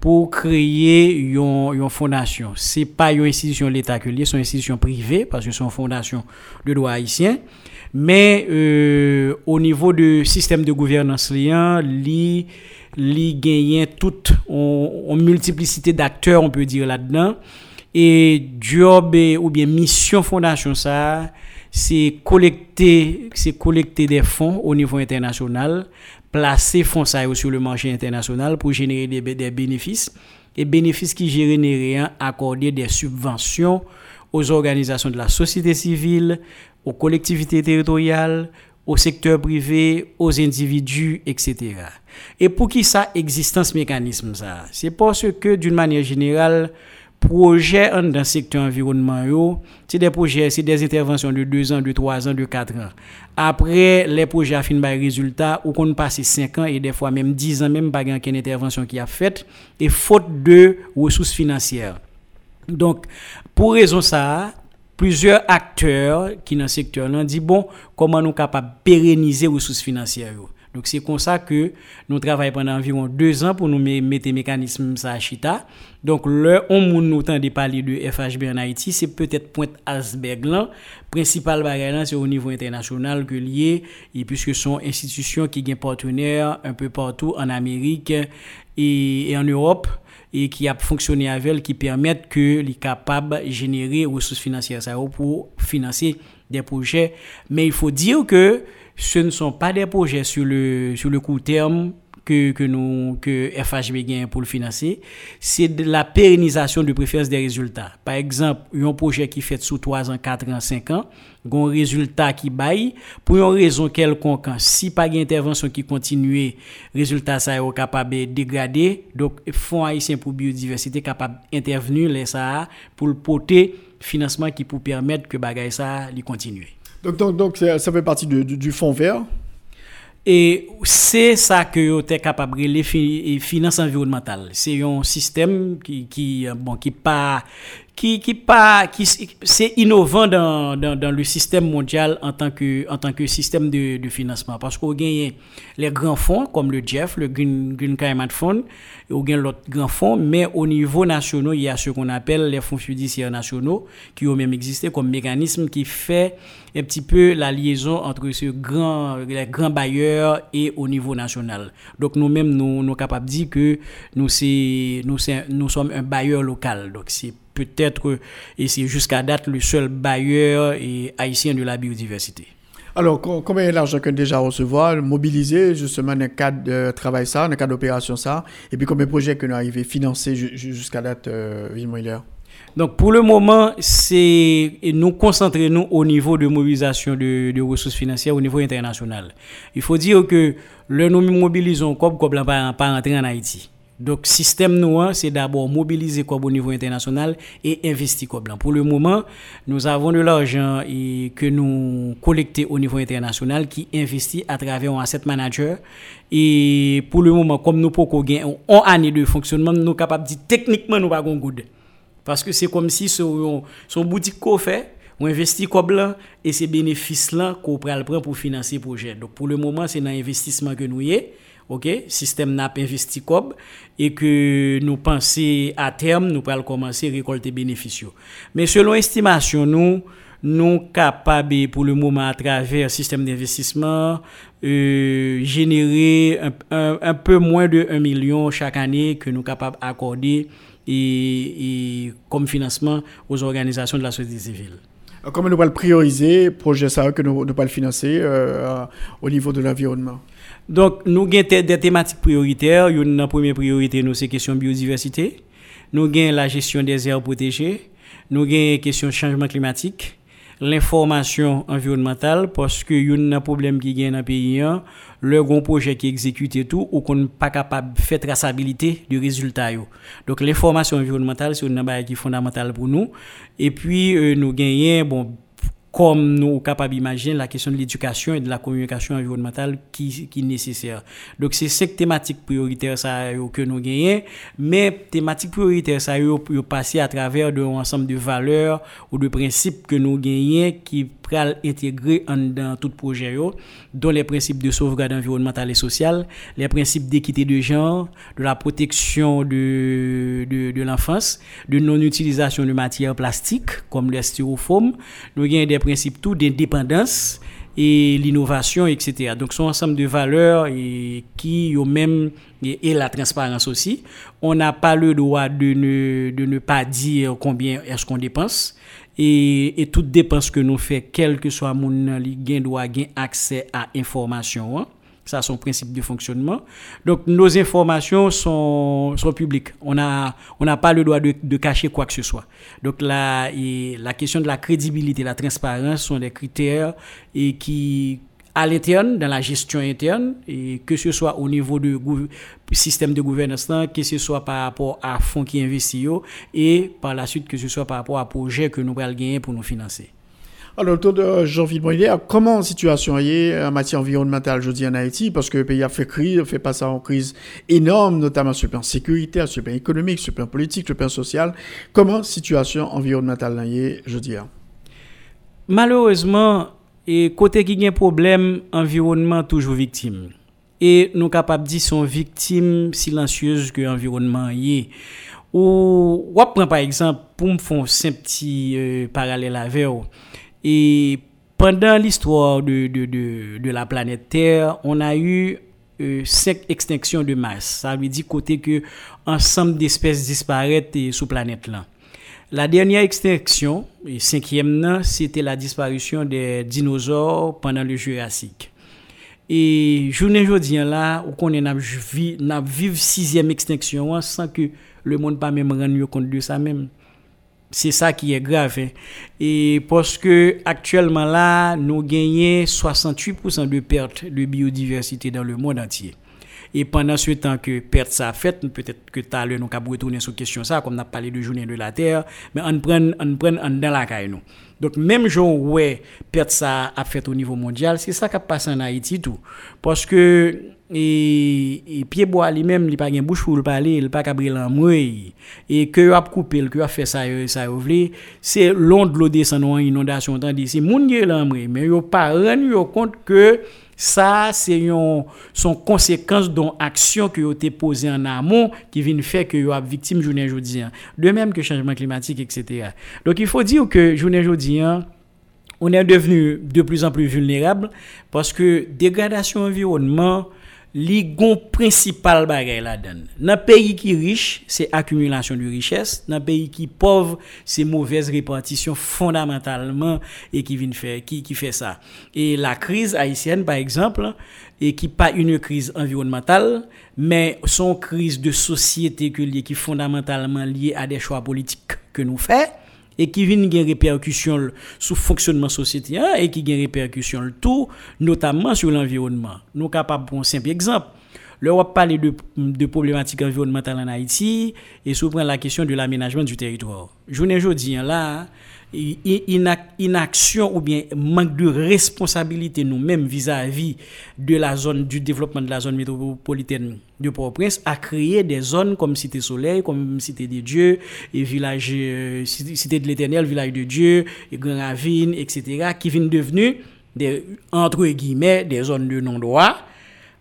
pour créer une fondation. Ce n'est pas une institution de l'État que c'est une institution parce que c'est une fondation de droit haïtien. Mais euh, au niveau du système de gouvernance liant, li, li gagne toute en multiplicité d'acteurs, on peut dire là-dedans. Et job ou bien mission fondation ça, c'est collecter, c'est collecter des fonds au niveau international, placer fonds sur le marché international pour générer des, des bénéfices. Et bénéfices qui génèrent accorder des subventions aux organisations de la société civile, aux collectivités territoriales, au secteur privé, aux individus, etc. Et pour qui ça existence mécanisme ça? C'est parce que d'une manière générale, projet dans le secteur environnement, c'est des projets, c'est des interventions de 2 ans, de 3 ans, de 4 ans. Après, les projets affinent par résultat, ou qu'on passe 5 ans et des fois même 10 ans, même pas qu'une intervention qui a faite, et faute de ressources financières. Donc, pour raison ça, plusieurs acteurs qui dans le secteur là dit bon, comment nous capables de pérenniser les ressources financières. Donc c'est comme ça que nous travaillons pendant environ deux ans pour nous mettre des mécanismes à Chita. Donc le on nous de parler de FHB en Haïti, c'est peut-être Pointe Asberg là, principal barrière c'est au niveau international que lié et puisque sont institutions qui ont partenaires un peu partout en Amérique et, en Europe et qui a fonctionné avec qui permettent que les capables générer ressources financières pour financer des projets. Mais il faut dire que ce ne sont pas des projets sur le, sur le court terme que, que, nous, que FHB gagne pour le financer, c'est de la pérennisation de préférence des résultats. Par exemple, un projet qui fait sous 3 ans, 4 ans, 5 ans, un résultat qui baille, pour une raison quelconque, si pas d'intervention qui continue, résultat ça est capable de dégrader, donc Fonds haïtien pour biodiversité capable d'intervenir les ça pour le porter financement qui peut permettre que bagaille ça continue. Donc, donc, donc ça fait partie du, du, du fonds vert et c'est ça que vous êtes capable de les finances environnementales. C'est un système qui, qui, bon, qui pas qui, qui pas qui c'est innovant dans, dans, le système mondial en tant que en tant que système de, de financement. Parce qu'on gagne les grands fonds comme le Jeff le Green Green Climate Fund ou gagne l'autre grand fonds mais au niveau national il y a ce qu'on appelle les fonds fiduciaires nationaux qui ont même existé comme mécanisme qui fait un petit peu la liaison entre ce grand les grands bailleurs et au niveau national. Donc nous-mêmes nous nous capables de dire que nous sommes un bailleur local. Donc c'est peut-être, et c'est jusqu'à date le seul bailleur haïtien de la biodiversité. Alors, combien d'argent qu'on déjà recevoir, mobiliser justement dans le cadre de travail ça, dans le cadre d'opération ça, et puis combien de projets que nous arrivons à financer jusqu'à date, euh, donc pour le moment, c'est nous concentrer nous au niveau de mobilisation de, ressources financières au niveau international. Il faut dire que le nous mobilisons comme comme pas, pas en Haïti. Donc, système hein, c'est d'abord mobiliser quoi au niveau international et investir blanc. Pour le moment, nous avons de l'argent que nous collectons au niveau international qui investit à travers un asset manager. Et pour le moment, comme nous pouvons gagner en année de fonctionnement, nous sommes capables de dire techniquement nous pas good. Parce que c'est comme si son, boutique qu'on fait, on investit comme blanc et ces bénéfices-là qu'on prend pour financer le projet. Donc, pour le moment, c'est un investissement que nous y est ok, système n'a pas investi comme et que nous pensons à terme, nous allons commencer à récolter bénéfices. Mais selon estimation, nous, nous capables pour le moment à travers le système d'investissement euh, générer un, peu moins de 1 million chaque année que nous capables d'accorder et, comme financement aux organisations de la société civile. Comment nous allons prioriser le projet ça que nous, nous allons financer euh, au niveau de l'environnement? Donc, nous avons des thématiques prioritaires. Une première priorité, nous, c'est question biodiversité. Nous avons la gestion des aires protégées. Nous avons la question changement climatique. L'information environnementale, parce que y a un problème qui gagne dans le pays, hein. le grand projet qui exécute et tout, ou qu'on n'est pas capable de faire traçabilité du résultat. Donc, l'information environnementale, c'est une chose qui est fondamentale pour nous. Et puis, euh, nous gagnons, bon, comme nous sommes capables d'imaginer la question de l'éducation et de la communication environnementale qui, qui est nécessaire. Donc, c'est cette thématique prioritaire ça, que nous gagnons, mais thématique prioritaire ça, peut passer à travers un ensemble de valeurs ou de principes que nous gagnons qui pral dans tout projet, dont les principes de sauvegarde environnementale et sociale, les principes d'équité de genre, de la protection de, de, l'enfance, de non-utilisation de matières plastiques comme le styrofoam. Nous avons des principes tout d'indépendance et l'innovation, etc. Donc, ce sont ensemble de valeurs et qui, au même, et, la transparence aussi. On n'a pas le droit de ne, de ne pas dire combien est-ce qu'on dépense. Et, et toute dépense que nous faisons, quel que soit mon gain, doit avoir accès à l'information. Hein. Ça, son principe de fonctionnement. Donc, nos informations sont, sont publiques. On n'a on a pas le droit de, cacher quoi que ce soit. Donc, la, la question de la crédibilité, la transparence sont des critères et qui, à l'interne, dans la gestion interne, et que ce soit au niveau du système de gouvernance, que ce soit par rapport à fonds qui investissent, et par la suite, que ce soit par rapport à projets que nous allons gagner pour nous financer. Alors, autour de Jean-Philippe comment la situation est en matière environnementale, je dis en Haïti, parce que le pays a fait crise, fait passer en crise énorme, notamment sur le plan sécuritaire, sur le plan économique, sur le plan politique, sur le plan social. Comment la situation environnementale est, je dis Malheureusement, et côté qui a un problème, environnement toujours victime. Et nous capables de dire sont victimes silencieuses que l'environnement est. Ou, on prend par exemple, pour me faire un petit euh, parallèle avec et pendant l'histoire de, de, de, la planète Terre, on a eu euh, cinq extinctions de masse. Ça veut dire côté que ensemble d'espèces disparaissent la planète là. La dernière extinction, et cinquième, c'était la disparition des dinosaures pendant le Jurassique. Et journée aujourd'hui là, où est n'a vivre sixième extinction sans que le monde pas même rendre compte de ça. C'est ça qui est grave. Hein. Et parce que actuellement là, nous gagnons 68% de perte de biodiversité dans le monde entier. Et pendant ce temps que perte ça a fait, peut-être que tout à l'heure nous avons retourner sur question ça, comme on a parlé de journée de la Terre, mais on prend, on prend dans la caille nous. Donc même jour ouais, perte ça a fait au niveau mondial, c'est ça qui a passé en Haïti tout. Parce que et, et pied bois lui-même il pas gain bouche pour parler il pas cabri l'amouille et que a coupé que a fait ça ça c'est long de l'eau descend en inondation tant d'ici moun l'amouille mais yo pas rendre compte que ça, c'est une son conséquence d'une action qui a été posée en amont qui vient faire que vous victime journée aujourd'hui. De même que changement climatique, etc. Donc, il faut dire que journée aujourd'hui, on est devenu de plus en plus vulnérable parce que dégradation environnement, li gon principal bagay la dan. Nan pays qui riche, c'est accumulation de richesse. Nan pays qui pauvre, c'est mauvaise répartition fondamentalement et qui vient faire qui qui fait ça. Et la crise haïtienne par exemple, et qui pas une crise environnementale, mais son crise de société que qui est fondamentalement liée à des choix politiques que nous faisons E ki vin gen reperkusyon sou fonksyonman sosyete ya, e ki gen reperkusyon l'tou, notamman sou l'environman. Nou kapap bon simple ekzamp. Exemple, L'Europe parle de, de problématiques environnementales en Haïti et souvent la question de l'aménagement du territoire. Je ne dis là, inaction ou bien manque de responsabilité nous-mêmes vis-à-vis de la zone du développement de la zone métropolitaine de Port-au-Prince a créé des zones comme Cité Soleil, comme Cité des Dieux, et village, euh, Cité de l'Éternel, village de Dieu, et Grand Ravine, etc., qui viennent devenir des, entre guillemets, des zones de non-droit.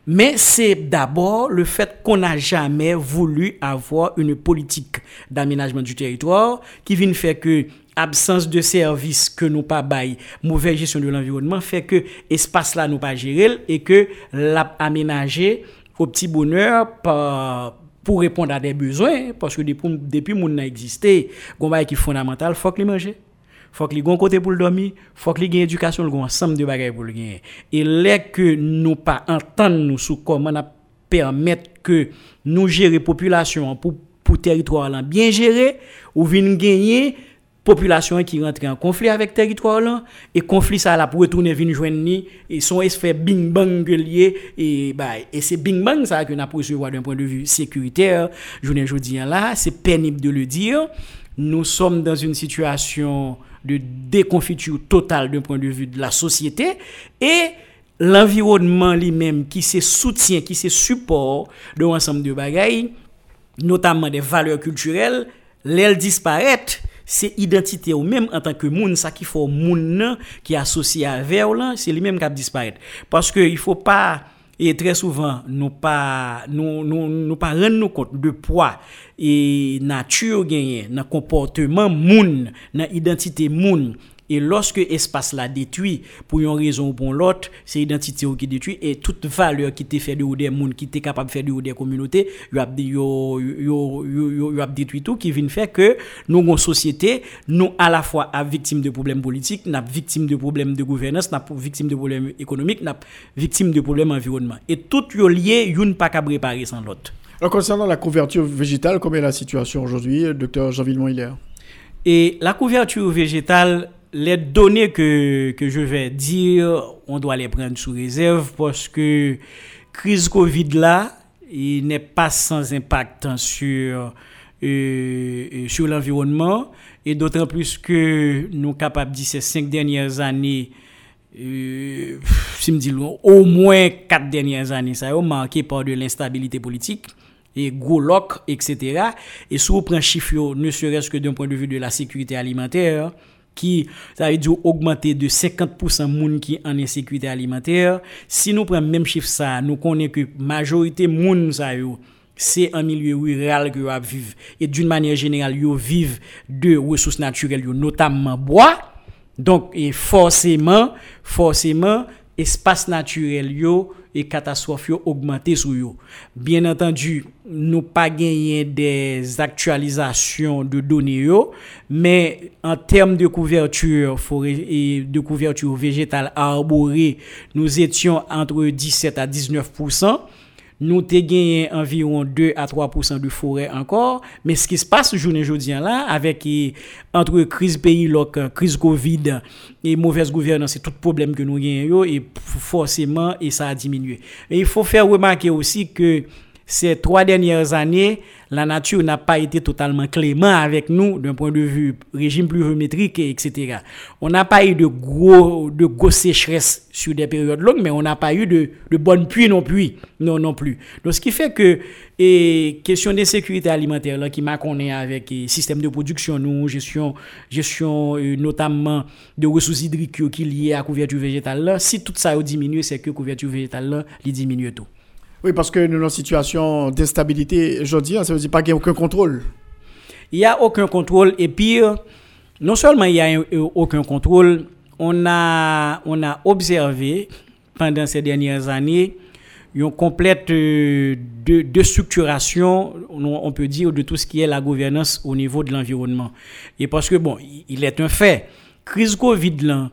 Mais c'est d'abord le fait qu'on n'a jamais voulu avoir une politique d'aménagement du territoire qui vient faire que absence de services que nous pas bail, mauvaise gestion de l'environnement fait que espace là nous pas gérer et que l'a aménager au petit bonheur pour répondre à des besoins parce que depuis depuis mon a existé, qui fondamental, faut que manger. Faut que gon côté pour le dormir, faut que les éducation, le ensemble de bagages pour le gagner. Et là que nous pas entendre nous sous comment permettre que nous gérer population pour pour territoire là bien gérer ou vinn gagner population qui rentre en conflit avec territoire là et conflit ça là pour retourner venir joindre ni et son effet bing bang lié et bah et c'est bing bang ça que n'a recevoir d'un point de vue sécuritaire ne dis là c'est pénible de le dire nous sommes dans une situation de déconfiture totale d'un point de vue de la société et l'environnement lui-même qui se soutient qui se support de l'ensemble de bagailles notamment des valeurs culturelles l'elles disparaissent. C'est identité ou même en tant que moun ça qui faut qui associé avec là c'est lui même qui disparaître parce que il faut pas et très souvent nous pas nous nous, pas compte de poids et nature gagné dans comportement moun dans identité et lorsque espace là détruit pour une raison ou pour l'autre, c'est l'identité qui détruit et toute valeur qui était fait de des monde qui était capable de faire de des communautés, yo yo détruit tout qui vient faire que nous une société, nous à la fois à victime de problèmes politiques, n'a victime de problèmes de gouvernance, n'a victime de problèmes économiques, n'a victime de problèmes environnement. Et tout yo lié, une pas qu'à préparer sans l'autre. concernant la couverture végétale, comment est la situation aujourd'hui, docteur Jean Villemont-Hilaire Et la couverture végétale, les données que, que, je vais dire, on doit les prendre sous réserve parce que crise Covid là, il n'est pas sans impact sur, euh, euh, sur l'environnement et d'autant plus que nous sommes capables de ces cinq dernières années, euh, si me dit, au moins quatre dernières années, ça a marqué par de l'instabilité politique et gros lock, etc. Et si on prend chiffre, ne serait-ce que d'un point de vue de la sécurité alimentaire, qui ça veut dire augmenter de 50% moun qui en insécurité alimentaire. Si nous prenons même chiffre ça nous connaissons que majorité moun ça c'est un milieu rural que vous vivre et d'une manière générale yo vivent de ressources naturelles notamment bois. Donc et forcément forcément espace naturel yo et catastrophe yo augmenté sur yo. Bien entendu nous pas gagné des actualisations de données, mais en termes de couverture forêt et de couverture végétale arborée, nous étions entre 17 à 19 nous avons gagné environ 2 à 3% de forêt encore. Mais ce qui se passe aujourd'hui là, avec entre crise pays, crise Covid et mauvaise gouvernance, c'est tout problème que nous gagnons et forcément, et ça a diminué. Il faut faire remarquer aussi que ces trois dernières années, la nature n'a pas été totalement clément avec nous d'un point de vue régime pluviométrique, etc. On n'a pas eu de gros, de gros sécheresse sur des périodes longues, mais on n'a pas eu de, de bonnes pluies non plus. Non, non plus. Donc, ce qui fait que, et question de sécurité alimentaire, là, qui m'a connu avec le système de production, nous, gestion, gestion euh, notamment de ressources hydriques qui liées à la couverture végétale, si tout ça a diminué, c'est que la couverture végétale, là, diminue tout. Oui, parce que nous sommes en situation d'instabilité aujourd'hui, ça veut dire pas qu'il n'y a aucun contrôle. Il n'y a aucun contrôle. Et pire, non seulement il n'y a aucun contrôle, on a, on a observé pendant ces dernières années une complète euh, de, structuration, on peut dire, de tout ce qui est la gouvernance au niveau de l'environnement. Et parce que, bon, il est un fait, crise Covid là,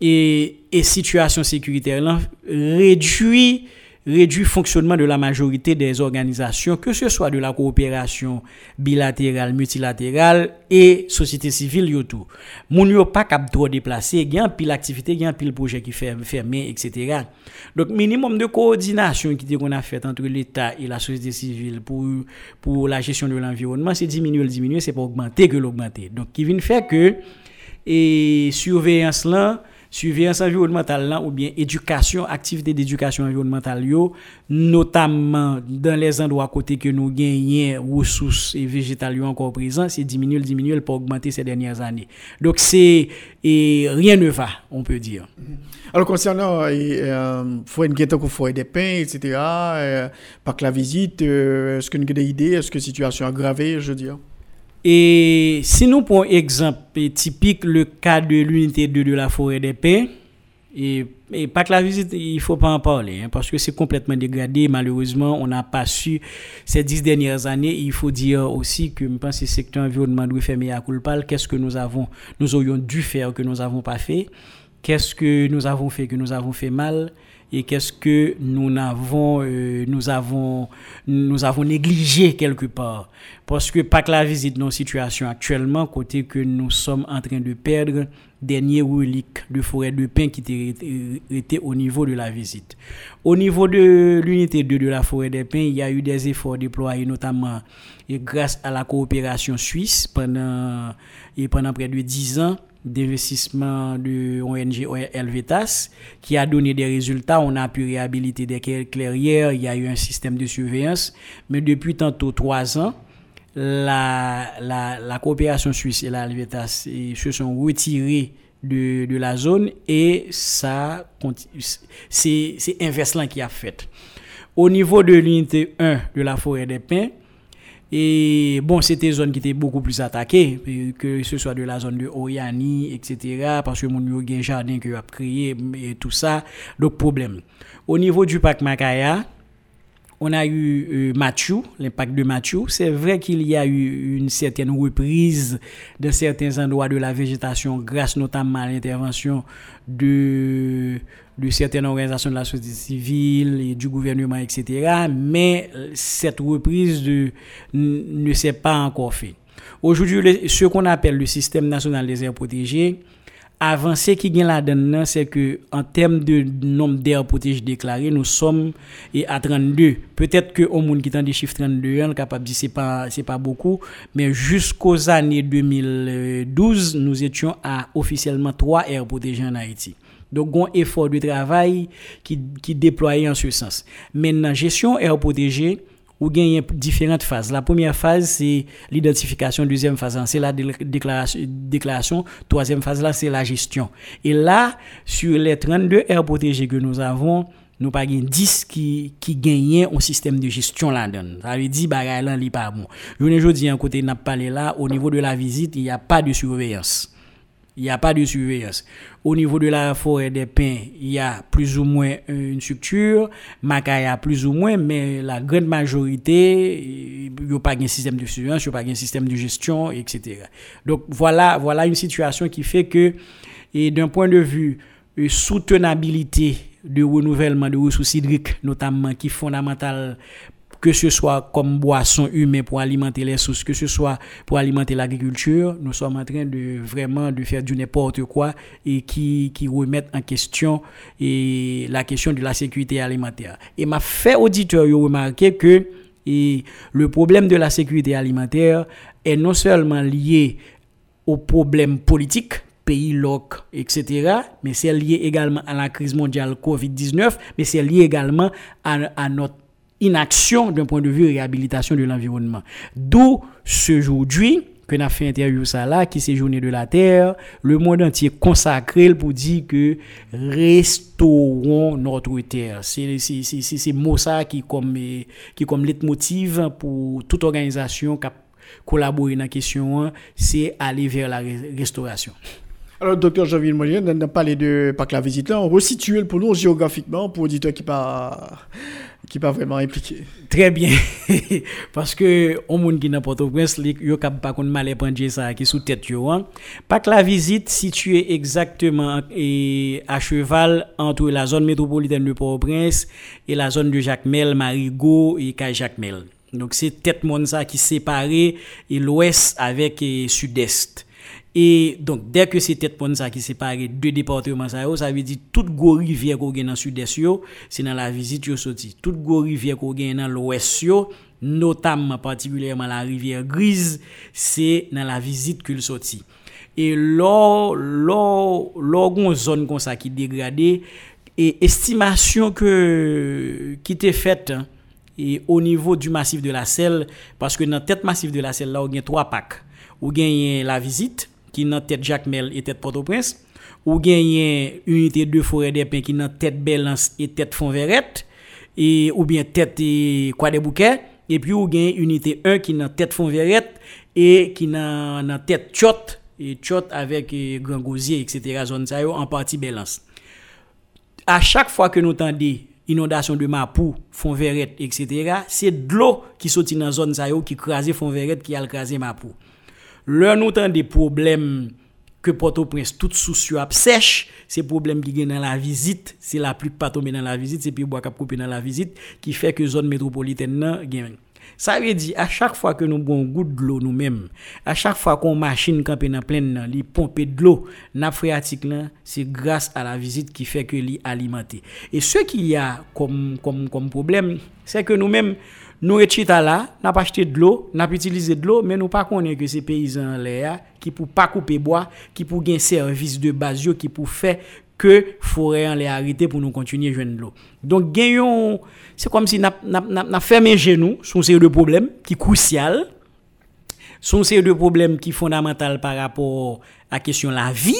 et, situation sécuritaire réduit réduit le fonctionnement de la majorité des organisations, que ce soit de la coopération bilatérale, multilatérale et société civile, yo tout. Moun yo pas cap trop y a pile activité, a pile projet qui fait fermé, etc. Donc, minimum de coordination qui qu'on a fait entre l'État et la société civile pour, pour la gestion de l'environnement, c'est diminuer, le diminuer, c'est pas augmenter que l'augmenter. Donc, qui vient faire que, et surveillance là, surveillance environnementale là, ou bien éducation, activité d'éducation environnementale, notamment dans les endroits à côté que nous gagnons ressources et végétales encore présents, c'est diminuer, diminuer pour augmenter ces dernières années. Donc c'est et rien ne va, on peut dire. Alors concernant euh, une guette faut des pains, etc. Euh, par la visite, euh, est-ce que nous avons des idées, est-ce que situation aggravée, je veux dire? Et si nous prenons exemple typique le cas de l'unité 2 de la forêt des pins, et, pas que la visite, il ne faut pas en parler, hein, parce que c'est complètement dégradé. Malheureusement, on n'a pas su ces dix dernières années. Il faut dire aussi que je pense le secteur environnement doit faire meilleur Qu'est-ce que nous avons, nous aurions dû faire que nous n'avons pas fait? Qu'est-ce que nous avons fait que nous avons fait mal? Et qu'est-ce que nous avons, euh, nous avons, nous avons négligé quelque part. Parce que pas que la visite nos situations actuellement, côté que nous sommes en train de perdre dernier reliques de forêt de pin qui étaient au niveau de la visite. Au niveau de l'unité 2 de la forêt des pins, il y a eu des efforts déployés notamment et grâce à la coopération suisse pendant, et pendant près de 10 ans d'investissement de ONG Helvetas qui a donné des résultats. On a pu réhabiliter des clairières, il y a eu un système de surveillance. Mais depuis tantôt trois ans, la, la, coopération suisse et la Helvetas se sont retirés de, de la zone et ça c'est inverse qui a fait. Au niveau de l'unité 1 de la forêt des pins, et bon, c'était une zone qui était beaucoup plus attaquée, que ce soit de la zone de Oyani, etc. Parce que mon jardin que a créé et tout ça. Donc, problème. Au niveau du parc Makaya, on a eu euh, Machu, l'impact de Machu. C'est vrai qu'il y a eu une certaine reprise de certains endroits de la végétation grâce notamment à l'intervention de, certaines organisations de la société civile et du gouvernement, etc. Mais cette reprise ne s'est pas encore faite. Aujourd'hui, ce qu'on appelle le système national des aires protégées, avancé qui gagne là-dedans, c'est que en termes de nombre d'aires protégées déclarées, nous sommes à 32. Peut-être que au monde qui tend des chiffres 32, on est capable de dire c'est pas c'est pas beaucoup, mais jusqu'aux années 2012, nous étions à officiellement 3 aires protégées en Haïti. Donc, un effort de travail qui, qui déployé en ce sens. Maintenant, gestion aires protégées, ou gagne différentes phases. La première phase, c'est l'identification. Deuxième phase, c'est la déclaration. Troisième phase, là, c'est la gestion. Et là, sur les 32 aires protégées que nous avons, nous pas 10 qui, qui gagnent un système de gestion là-dedans. Ça veut dire, bah, là, n'est pas bon. Je ne dis un côté, n'a pas là, au niveau de la visite, il n'y a pas de surveillance Il n'y a pas de surveillance. Au niveau de la forêt des pins, il y a plus ou moins une structure. Macaya plus ou moins, mais la grande majorité, il n'y a pas de système de surveillance, il n'y a pas de système de gestion, etc. Donc voilà, voilà une situation qui fait que, d'un point de vue euh, soutenabilité de renouvellement de ressources hydriques, notamment qui est fondamental que ce soit comme boisson humaine pour alimenter les sources, que ce soit pour alimenter l'agriculture, nous sommes en train de vraiment de faire du n'importe quoi et qui, qui remettent en question et la question de la sécurité alimentaire. Et m'a fait auditeur remarquer que le problème de la sécurité alimentaire est non seulement lié au problème politique, pays loc, etc., mais c'est lié également à la crise mondiale Covid-19, mais c'est lié également à notre inaction d'un point de vue réhabilitation de l'environnement. D'où ce aujourd'hui que nous avons fait interview ça là, qui c'est journée de la Terre, le monde entier consacré pour dire que restaurons notre terre. C'est c'est mot ça qui comme qui comme leitmotiv pour toute organisation qui collaborer dans la question, c'est aller vers la restauration. Alors, docteur Jean-Ville Molière, on a parlé de parc la visite là, on resitue pour nous géographiquement pour auditeur qui pas qui pas vraiment impliqué. Très bien. *laughs* Parce que au monde qui n'a pas au prince yo cap pas kon mal ça qui sous tête hein. Parc la visite situé exactement et à cheval entre la zone métropolitaine de Port-au-Prince et la zone de Jacmel, Marigot et Jacmel. Donc c'est tête monde ça qui séparé l'ouest avec sud-est. Et donc, dès que c'est tête pon ça qui sépare deux départements, ça, ça veut dire toute gros rivière qu'on gagne dans le sud-est, c'est dans la visite yo sorti. Toute go rivière qu'on gagne dans l'ouest, notamment particulièrement la rivière grise, c'est dans la visite qu'il sorti. Et là, là, là, une zone comme ça qui dégradée, et estimation que, qui était faite, hein, et au niveau du massif de la selle, parce que dans tête massif de la selle, là, on gagne trois packs. On gagne la visite, qui dans tête Jacmel et tête Port-au-Prince ou gagné unité de forêt des pins qui dans tête Belance et tête Fonverette et ou bien tête quoi des bouquets et puis ou unité 1 qui dans tête Fonverette et qui dans dans tête Chot et Chot avec Grand Gosier etc. zone ça en partie Belance à chaque fois que nous entendons inondation de Mapou, Fonverette, etc., c'est de l'eau qui sortit dans la zone ça qui crase Fonverette, qui a crasé Mapou. Lè nou tan de problem ke Port-au-Prince tout sou sou ap sèche, se problem ki gen nan la vizit, se la plik patome nan la vizit, se pi wak ap koupi nan la vizit, ki fè ke zon metropoliten nan gen. Sa ve di, a chak fwa ke nou bon gout glou nou menm, a chak fwa kon machin kampe nan plen nan, li pompe glou, nap freatik nan, se grase a la vizit ki fè ke li alimante. E se ki y a kom problem, se ke nou menm, Nou et chita la, n'a pas acheté de l'eau, n'a pas utilisé de l'eau, mais nous pas que ces paysans là qui pour pas couper bois, qui pour un service de base qui pour faire que forêt en les arrêter pour nous continuer jouer de l'eau. Donc gagnons c'est comme si n'a n'a fermé genoux sur ces deux problèmes qui crucial. Sont ces deux problèmes qui fondamental par rapport à la question de la vie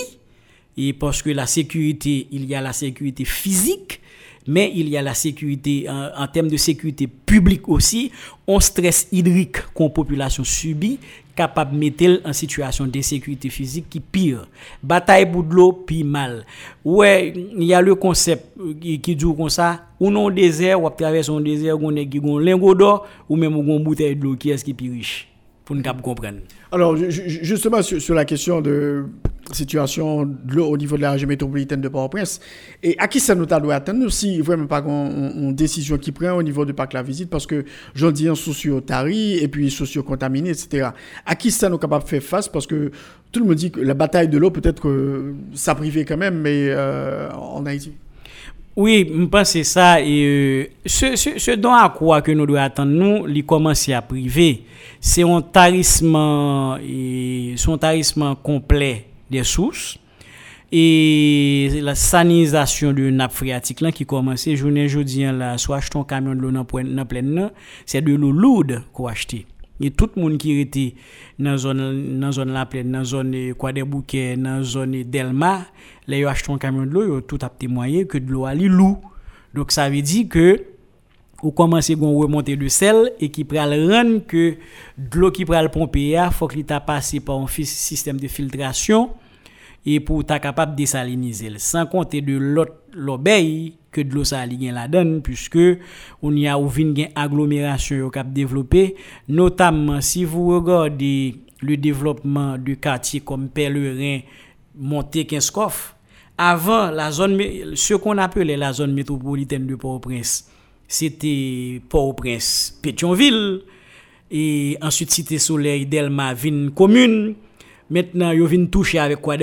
et parce que la sécurité, il y a la sécurité physique mais il y a la sécurité, en, termes de sécurité publique aussi, on stress hydrique qu'on population subit, capable de mettre en situation d'insécurité physique qui pire. Bataille pour de l'eau, puis mal. Ouais, il y a le concept euh, qui, qui comme ça, ou non désert, ou traverser un désert, on a un lingot d'or, ou même une bouteille de l'eau qui est-ce qui est plus riche, pour nous comprendre. Alors, justement, sur la question de situation de l'eau au niveau de la région métropolitaine de Port-au-Prince. Et à qui ça nous doit attendre si vraiment pas une décision qui prend au niveau du parc la visite parce que j'en dis un socio-tari et puis socio-contaminé, etc. À qui ça nous capable de faire face parce que tout le monde dit que la bataille de l'eau peut-être que ça privé quand même, mais euh, en Haïti. Oui, je pense que ça. Et, euh, ce, ce, dont à quoi que nous devons attendre, nous, les commencer à priver, c'est un tarissement, et, son tarissement complet des sources. Et la sanisation de nappe phréatique là qui commence. Journée jeudi là soit acheter un camion de l'eau dans pleine c'est de l'eau lourde qu'on acheter. Et tout le monde qui était dans zone dans zone la pleine dans zone quoi des bouquets dans zone Delma là yo acheté un camion de l'eau tout a témoigné que de l'eau a lourd donc ça veut dire que ou commencer à remonter de sel et qui pral rendre que de l'eau qui pral pomper il faut qu'il t'a passé par un système de filtration et pour ta capable de désaliniser sans compter de l'obéi que de l'eau saline la donne puisque on y a ou une agglomération qui a développé. Notamment si vous regardez le développement du quartier comme Pèlerin monté Kinskoff avant la zone ce qu'on appelait la zone métropolitaine de Port-au-Prince c'était Port-au-Prince Pétionville. Et ensuite Cité Soleil Delma Vine commune. Maintenant yo vinn toucher avec quoi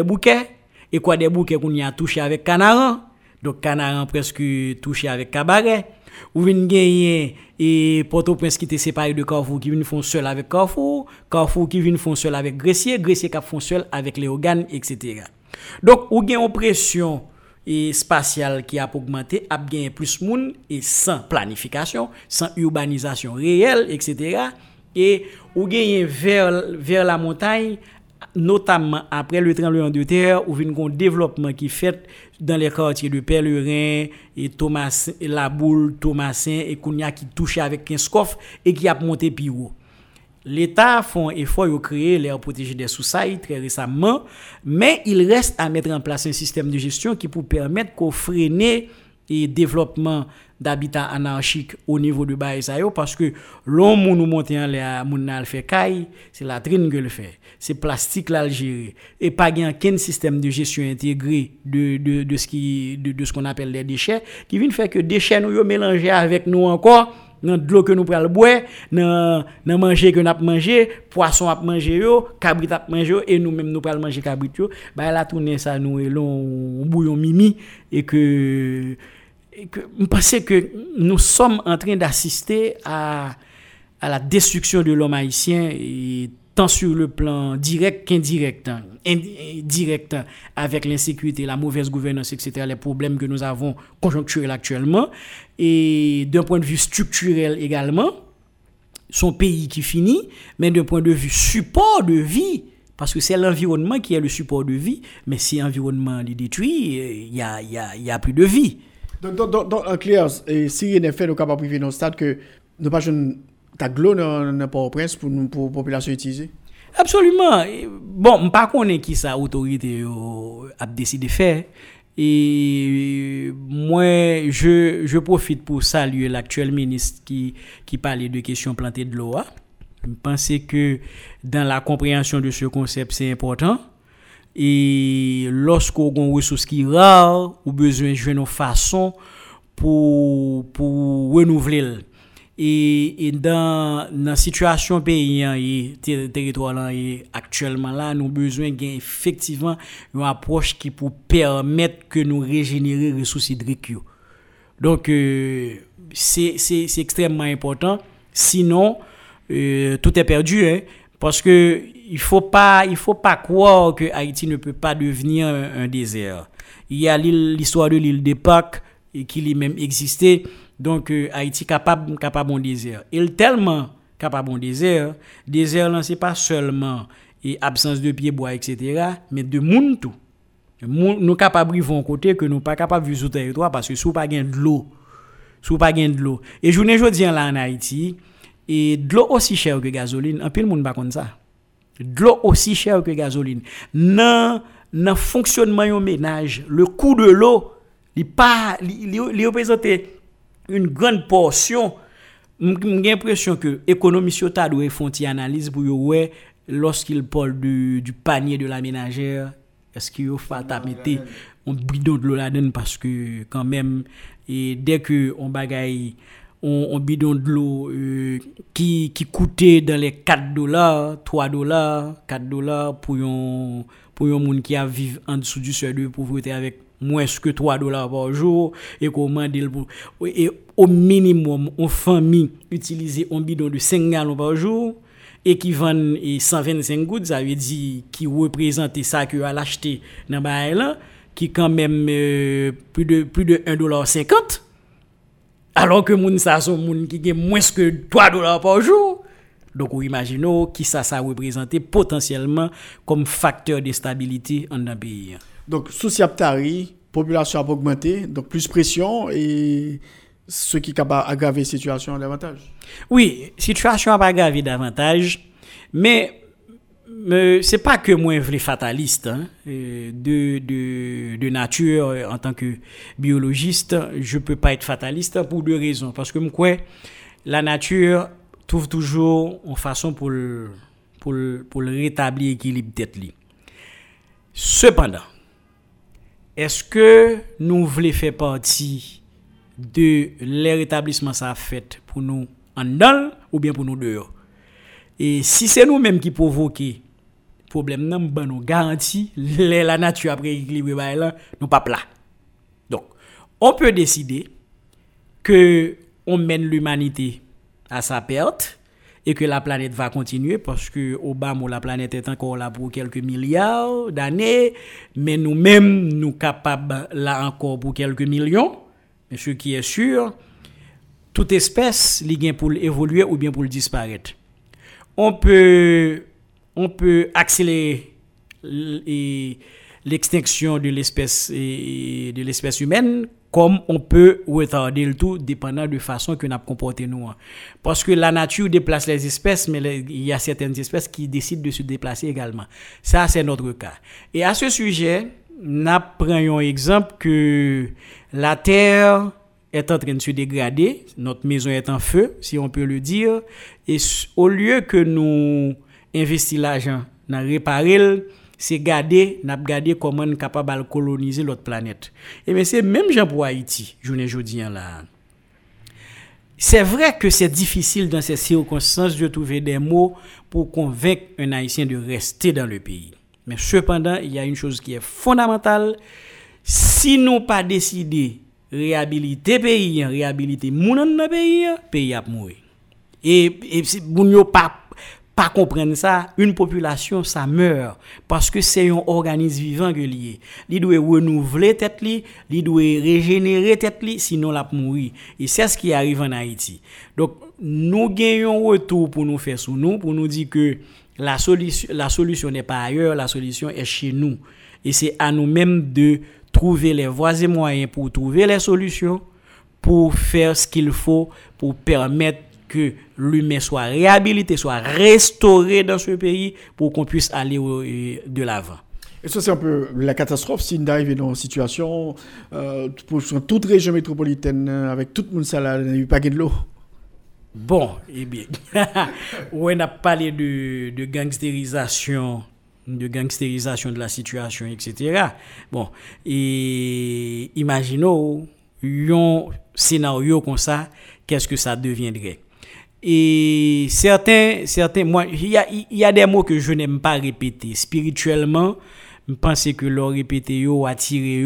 et quoi des bouquets qu'on a touché avec Canaran. Donc Canaran presque touché avec Cabaret. Ou vinn gagner et Port-au-Prince qui était séparé de Carrefour qui vinn font seul avec Carrefour. Carrefour qui vinn font seul avec Gressier. Gressier qui font seul avec Léogane etc donc ou gagne une pression et spatial qui a augmenté, a gagné plus monde et sans planification, sans urbanisation réelle, etc. Et ou gagné vers, vers la montagne, notamment après le tremblement de terre, il un développement qui fait dans les quartiers de Pèlerin et Thomas, La Boule, Thomasin et Kounia qui touche avec un scoff et qui a monté plus haut. L'État font effort de créer l'air protégé des sous très récemment, mais il reste à mettre en place un système de gestion qui peut permettre qu'on freine le développement d'habitat anarchique au niveau de Baïsayo parce que l'homme nous monte en l'air, fait caille, c'est la trine que le fait. C'est plastique l'Algérie et pas aucun système de gestion intégré de, de, de ce qui de, ce qu'on appelle les déchets qui vient faire que déchets nous mélangés avec nous encore dans l'eau que nous prenons boire, dans manger que nous avons mangé, poisson cabrit et nous même nous manger bah nous mimi et que et que nous sommes en train d'assister à à la destruction de l'homme haïtien tant sur le plan direct qu'indirect, hein. indirect hein, avec l'insécurité, la mauvaise gouvernance, etc., les problèmes que nous avons conjoncturels actuellement, et d'un point de vue structurel également, son pays qui finit, mais d'un point de vue support de vie, parce que c'est l'environnement qui est le support de vie, mais si l'environnement est détruit, il n'y a, y a, plus de vie. Donc, en clair, si il est fait, nous sommes capables de vivre dans le stade que nous pas ta glo nan Port-au-Prince pour pour population utiliser? Absolument. Bon, pas connais qui sa autorité a décidé de faire. Et moi, je, je profite pour saluer l'actuel ministre qui, qui parlait de questions plantées de l'eau. Hein. Je pense que dans la compréhension de ce concept, c'est important. Et a une ressource qui est rare, ou besoin de jouer nos façons pour, pour renouveler et, et dans la situation pays et territoire là et actuellement là nous besoin gain effectivement une approche qui pour permettre que nous régénérer les ressources hydriques donc euh, extrêmement important. Sinon euh, tout est perdu hein, parce que il faut pas il faut pas croire que Haïti ne peut pas devenir un, désert. Il y a l'histoire de l'île des Pâques qui lui-même existait donc euh, Haïti capable capable bon désert. Il tellement capable bon désert, désert là c'est pas seulement et absence de pieds bois etc. mais de monde tout. Nous capables vivre côté que nous pas capable vivre sur territoire parce que sous pas gain de l'eau. Sous pas de l'eau. Et je ne dis là en Haïti et de l'eau aussi cher que gasoline, en pile monde pas comme ça. De l'eau aussi cher que gasoline. Dans dans fonctionnement un ménage, le coût de l'eau, il pas il une grande portion j'ai l'impression que l'économie ta doit faire une analyse pour voir lorsqu'il parle du, du panier de la ménagère est-ce qu'il faut mettre un bidon de l'eau là-dedans? Parce que quand même et dès que on bagaille on, bidon de l'eau euh, qui, qui coûtait dans les 4 dollars, 3 dollars, 4 dollars pour un pour un monde qui a vivre en dessous du seuil de pauvreté avec moins que 3 dollars par jour et au minimum une famille utiliser un bidon de 5 gallons par jour et qui vend 125 gouttes ça veut dire qui représente ça que a l'acheter dans là qui quand même euh, plus de plus de 1 dollar 50 alors que moun ça sont moun qui gagne moins que 3 dollars par jour donc, vous imaginez qui ça, ça représente potentiellement comme facteur de stabilité en un pays. Donc, sous Siaptari, population a augmenté, donc plus pression et ce qui a aggravé la situation davantage. Oui, situation a aggravé davantage, mais c'est pas que moi je fataliste hein. De, nature en tant que biologiste je peux pas être fataliste pour deux raisons parce que la nature trouve toujours une façon pour pour pour rétablir l'équilibre tête cependant est-ce que nous voulons faire partie de les rétablissements ça fait pour nous en dedans ou bien pour nous dehors? Et si c'est nous-mêmes qui provoquons problème nan ban nous garantie la nature après équilibre là nous pas plat. Donc on peut décider que on mène l'humanité à sa perte et que la planète va continuer parce que bas la planète est encore là pour quelques milliards d'années. Mais nous-mêmes nous capables là encore pour quelques millions. Mais ce qui est sûr toute espèce li pour évoluer ou bien pour disparaître. On peut on peut accélérer l'extinction de l'espèce de l'espèce humaine comme on peut retarder le tout dépendant de façon que nous comporté nous. Hein. Parce que la nature déplace les espèces, mais il y a certaines espèces qui décident de se déplacer également. Ça, c'est notre cas. Et à ce sujet, nous prenons exemple que la Terre est en train de se dégrader, notre maison est en feu, si on peut le dire, et au lieu que nous investir l'argent dans réparer c'est garder n'a garder comment capable de coloniser l'autre planète. Et mais c'est même gens pour Haïti journée jodi là. C'est vrai que c'est difficile dans ces circonstances de trouver des mots pour convaincre un haïtien de rester dans le pays. Mais cependant il y a une chose qui est fondamentale. Si nous pas décidé réhabiliter pays réhabiliter moun dans pays pays a mourir et et si moun pas pas comprendre ça, une population, ça meurt. Parce que c'est un organisme vivant que lié. Il doit renouveler tête li, il doit régénérer tête li, sinon la mourir. Et c'est ce qui arrive en Haïti. Donc, nous gagnons retour pour nous faire sous nous, pour nous dire que la solution, la solution n'est pas ailleurs, la solution est chez nous. Et c'est à nous-mêmes de trouver les voies et moyens pour trouver les solutions, pour faire ce qu'il faut pour permettre que l'humain soit réhabilité, soit restauré dans ce pays pour qu'on puisse aller de l'avant. Et ça, c'est un peu la catastrophe si on arrive dans une situation euh, pour toute région métropolitaine avec tout le monde salarié, il n'y a pas de l'eau. Bon, eh bien, *laughs* on a parlé de, de gangstérisation de gangstérisation de la situation, etc. Bon, et imaginons un scénario comme ça, qu'est-ce que ça deviendrait? Et certains, certains, moi, il y a, des mots que je n'aime pas répéter. Spirituellement, je pense que leur répéter yo, attirer.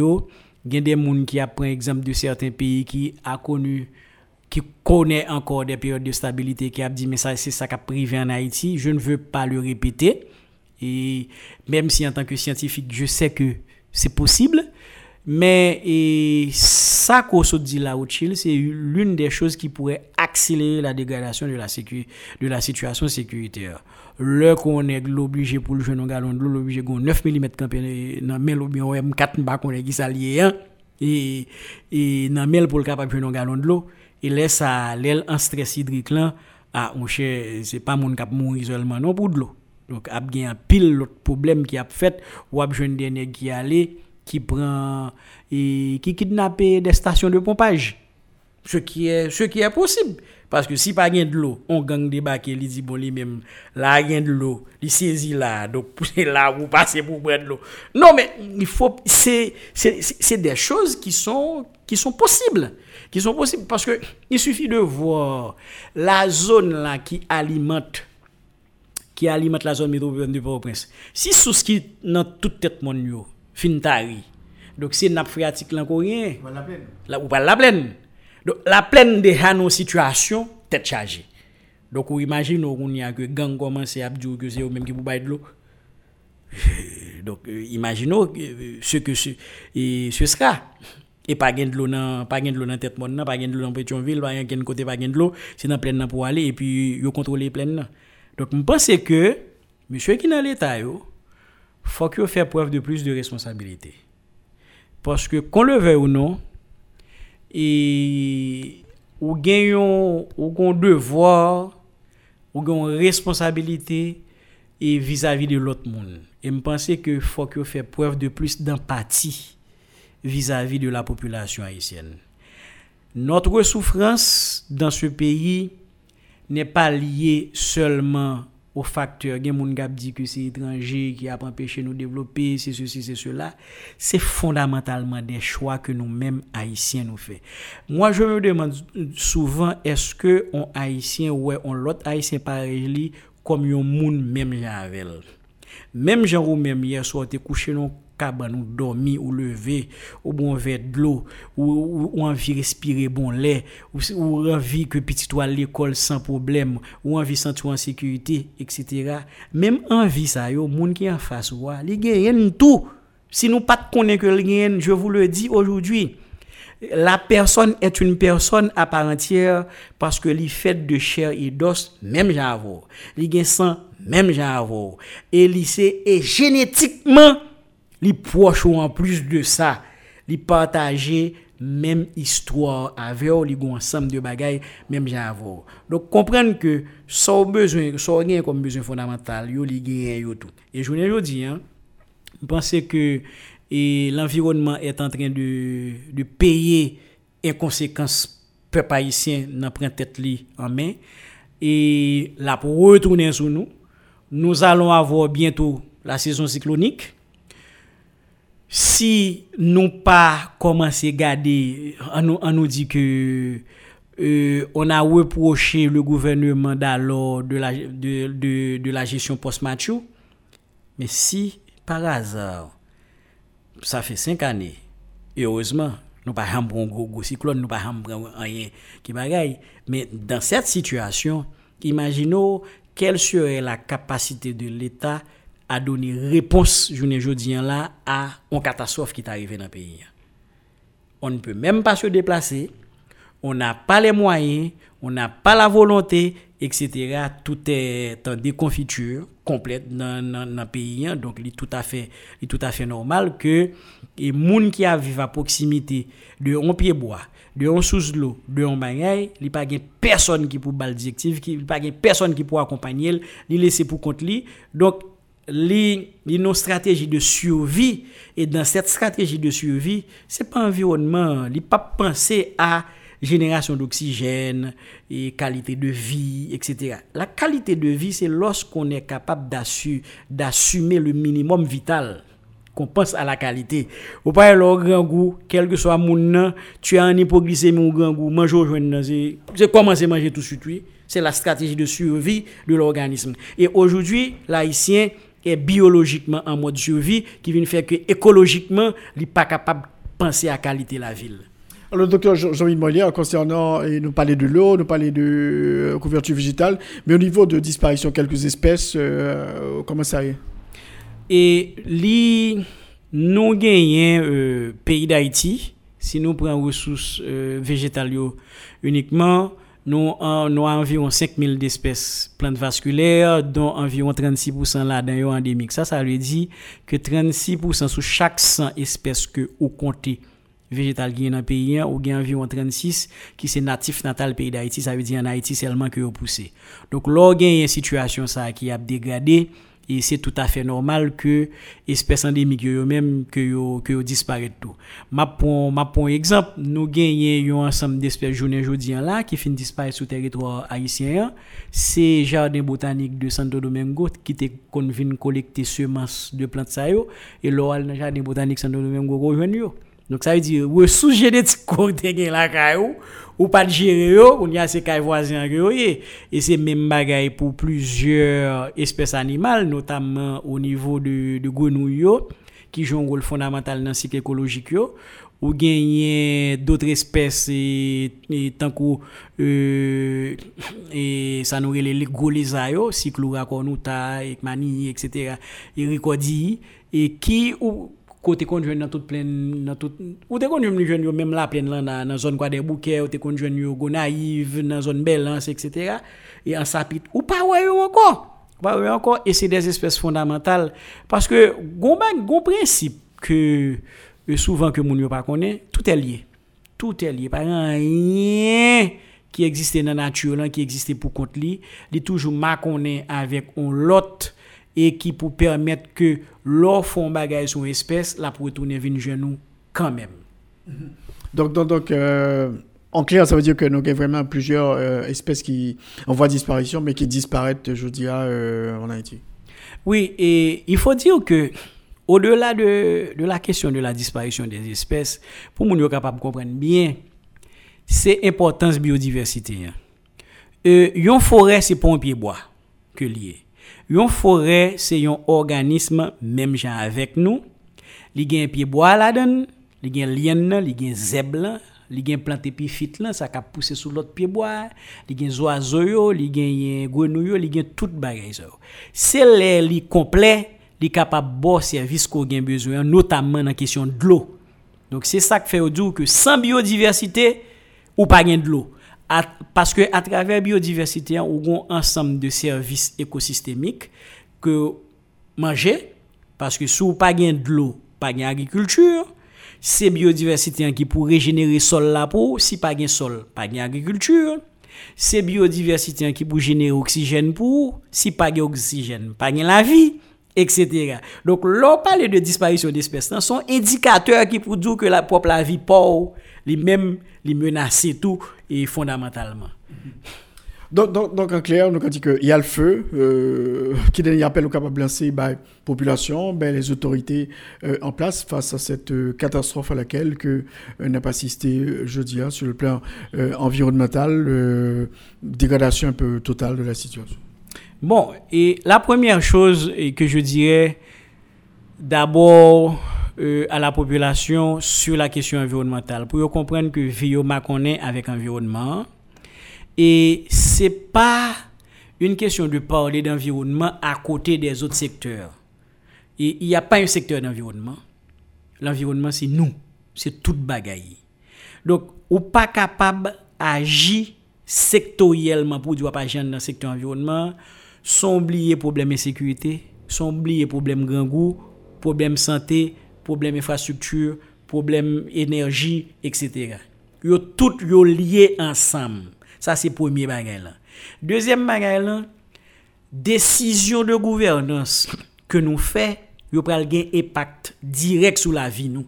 Il y a des gens qui apprennent exemple de certains pays qui a connu, qui connaît encore des périodes de stabilité, qui a dit, mais ça, c'est ça qui a privé en Haïti. Je ne veux pas le répéter. Et même si en tant que scientifique, je sais que c'est possible, mais ça qu'on se dit là c'est l'une des choses qui pourrait accélérer la dégradation de la, de la situation sécuritaire. Le qu'on est obligé pour le jeune galon de l'eau, l'obligé qu'on 9 mm dans mel ou bien on 4 bas qu'on est qui s'allié hein, et et dans mel pour le capable jeune galon de l'eau et laisse ça l'aile en stress hydrique là ah mon cher c'est pas mon cap mourir seulement non pour de l'eau. Donc a bien pile l'autre problème qui a fait ou a jeune dernier qui aller qui prend et qui kidnappe des stations de pompage. Ce qui est, ce qui est possible. Parce que si pas de l'eau, on gang débarque, il dit bon, lui même, là, il de l'eau, il saisit là, donc *laughs* c'est là, vous passez pour prendre l'eau. Non, mais il faut, c'est, des choses qui sont, qui sont possibles. Qui sont possibles parce que il suffit de voir la zone là qui alimente qui alimente la zone métropolitaine de Port-au-Prince. Si sous ce qui dans toute tête mon fin tari. Donc si n'a phréatique là rien, la ou pas la plaine. Donc la plaine de nos situation tête chargée. Donc on imagine on y a que gang commence à dire que c'est eux même qui pour bailler de l'eau. Donc euh, imaginons euh, ce que ce, et ce sera et pas gain de l'eau dans pas gain de l'eau dans tête monde pas gain de l'eau dans Pétionville pas gain côté pas gain de l'eau c'est dans plaine pour aller et puis yo contrôler plaine donc je pense que monsieur qui dans l'état yo faut qu'il fasse preuve de plus de responsabilité. Parce que, qu'on le veuille ou non, et ou gagnons ou qu'on devoir ou une responsabilité et vis-à-vis de l'autre monde. Et me penser que faut que fait preuve de plus d'empathie vis-à-vis de la population haïtienne. Notre souffrance dans ce pays n'est pas liée seulement au facteur. Il y a des gens qui disent que c'est étranger qui a empêché nous développer, c'est ceci, c'est cela. C'est fondamentalement des choix que nous-mêmes, Haïtiens, nous faisons. Moi, je me demande souvent, est-ce que on Haïtien ou on l'autre Haïtien pareil comme un monde même avec Même gens ou même hier soir, t'es couché dans caban ou dormi ou lever ou bon verre de l'eau ou, ou, envie respirer bon lait ou, ou envie que petit toi à l'école sans problème ou envie sentir en sécurité etc même envie ça yo monde qui en face ou li gagne tout. Si nous pas connaît que li je vous le dis aujourd'hui la personne est une personne à part entière parce que li fait de chair et d'os même j'avoue. Gagne sang même j'avoue. Et c'est et génétiquement li proche ou en plus de ça, li partager même histoire avec ou li gon ensemble de bagaille même j'avoue. Donc comprendre que ça besoin ça rien comme besoin fondamental yo li gagne yo tout. Et je vous dis hein, penser que l'environnement est en train de payer en conséquence peuple haïtien n'en prend tête en main et là pour retourner sur nous nous allons avoir bientôt la saison cyclonique si nous pas commencé à garder, on nous, dit que euh, on a reproché le gouvernement d'alors de la, de, de, la gestion post-match, mais si par hasard, ça fait cinq années, et heureusement, nous pas un gros, gros cyclone, nous pas rien qui bagaille, mais dans cette situation, imaginons quelle serait la capacité de l'État à donner réponse, je ne là, à une catastrophe qui est arrivée dans le pays. On ne peut même pas se déplacer, on n'a pas les moyens, on n'a pas la volonté, etc. Tout est en déconfiture complète dans, le pays. Donc, il est tout à fait, est normal que les gens qui vivent à proximité de un pied bois, de un sous l'eau, de un bagay, il n'y a pas personne qui peut bal directive, il n'y a personne qui peut accompagner, il laisser pour compte. Donc, les, nos stratégies de survie. Et dans cette stratégie de survie, c'est pas environnement, il pas penser à génération d'oxygène et qualité de vie, etc. La qualité de vie, c'est lorsqu'on est capable d'assumer le minimum vital qu'on pense à la qualité. Ou pas le grand goût, quel que soit mon tu as un hypoglycémie ou grand goût, manger aujourd'hui, c'est commencer à manger tout de suite. C'est la stratégie de survie de l'organisme. Et aujourd'hui, l'haïtien est biologiquement en mode survie qui vient faire que écologiquement, il n'est pas capable de penser à la qualité de la ville. Alors, docteur Jean-Yves Molière, concernant, et nous parler de l'eau, nous parler de euh, couverture végétale, mais au niveau de disparition de quelques espèces, euh, comment ça est? Et li, nous gagnons euh, pays d'Haïti, si nous prenons ressources végétales uniquement, nous avons environ 5000 d'espèces plantes vasculaires, dont environ 36% là-dedans endémiques. Ça, ça veut dire que 36% sur chaque 100 espèces que vous comptez végétal qui dans le pays, ou a environ 36 qui c'est natif natal pays d'Haïti, ça veut dire en Haïti seulement que vous poussez. Donc, là, a une situation qui a dégradé, et c'est tout à fait normal que espèces endémiques que disparaissent tout. Ma pour ma exemple, nous gagnons un ensemble d'espèces là qui fin disparaître sur territoire haïtien, c'est jardin botanique de Santo Domingo qui était qu'on collecter semences de plantes ça et là dans jardin botanique Santo Domingo rejoindre. Donc ça veut dire ressources génétiques qu'on a la caillou ou pas de gérer yo, on y a ces cailles et c'est même pour plusieurs espèces animales notamment au niveau de de qui jouent un rôle fondamental dans le cycle écologique yo. Ou gagner d'autres espèces et, tant que euh, et ça nous les gros cyclura cornuta et mani etc et et qui côté conjoint dans toute pleine dans toute ou te conjoint jeune même la pleine là dans zone quoi des bouquets ou te conjoint yo go naïve dans zone balance etc et en sapit ou pas ouais encore pas ouais encore et c'est des espèces fondamentales. Parce que gon gon principe que souvent que moun yo pas connaît tout est lié. Tout est lié. Pas rien qui existait dans la nature qui existait pour compte li li toujours ma avec on l'autre et qui pour permettre que leur font bagage sur espèce, la pour retourner venir genou quand même. Donc, donc, donc euh, en clair, ça veut dire que nous avons vraiment plusieurs euh, espèces qui en voie de disparition, mais qui disparaissent, je dirais, euh, en Haïti. Oui, et il faut dire que au-delà de, de, la question de la disparition des espèces, pour nous être capable de comprendre bien, c'est l'importance biodiversité. Hein. Une forêt, c'est pas un pied bois que lié. Une forêt, c'est un organisme, même gens avec nous. A un pied bois là-dedans, il y a un lien, il y a un zèbre, a un plante épiphyte là, ça a poussé sous l'autre pied bois, il y a un oiseau, il y a un grenouille, il y a tout bagage. C'est les complet, il capable de service qu'on a besoin, notamment dans la question de l'eau. Donc c'est ça qui fait dire que sans biodiversité, ou pas de l'eau. Parce que à travers biodiversité, on a un ensemble de services écosystémiques que manger, parce que si on pas de l'eau, pas d'agriculture, c'est biodiversité qui pour régénérer sol là pour, si pas de sol, pas d'agriculture. C'est biodiversité qui pour générer oxygène pour, si pas d'oxygène, pas de la vie etc. Donc, l'on parle de disparition d'espèces, ce sont indicateurs qui pour dire que la propre la vie pauvre, les mêmes, les menacer tout, et fondamentalement. Donc, donc, donc, en clair, nous avons dit qu'il y a le feu, euh, qui donne appel au capable de lancer la population, ben, les autorités euh, en place face à cette euh, catastrophe à laquelle que n'a pas assisté jeudi hein, sur le plan environnemental, dégradation un peu totale de la situation. Bon, et la première chose que je dirais, d'abord euh, à la population sur la question environnementale, pour comprendre que Vioma connaît avec environnement, et c'est pas une question de parler d'environnement à côté des autres secteurs. Et il n'y a pas un secteur d'environnement. L'environnement, c'est nous. C'est toute bagaille. Donc, ou pas capable d'agir sectoriellement pour dire pas dans le secteur environnement, sont oubliés problème insécurité, sont oubliés problème grand goût, problème santé, problème infrastructure, problème énergie, etc. Yo tout yo lié ensemble. Ça c'est premier bagage. Deuxième bagage là, décision de gouvernance que nous fait, yo pral un impact direct sur la vie nous.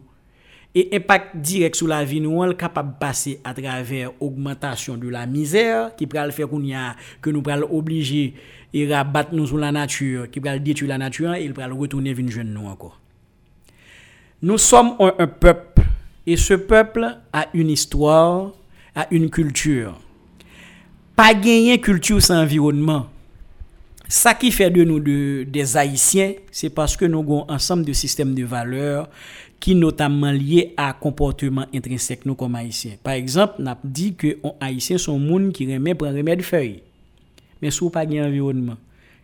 Et impact direct sur la vie nous, est capable de passer à travers augmentation de la misère, qui peut faire que nous pral obliger et rabattre nous sur la nature, qui va détruire la nature, et il va retourner vers jeune nous encore. Nous sommes un, peuple, et ce peuple a une histoire, a une culture. Pas gagner culture sans environnement. Ça qui fait de nous des Haïtiens, c'est parce que nous avons un ensemble de systèmes de valeurs qui notamment liés à comportement intrinsèque nous comme Haïtiens. Par exemple, on a dit que les Haïtiens sont monde qui remet prendre remède feuille. Mais si vous pas environnement,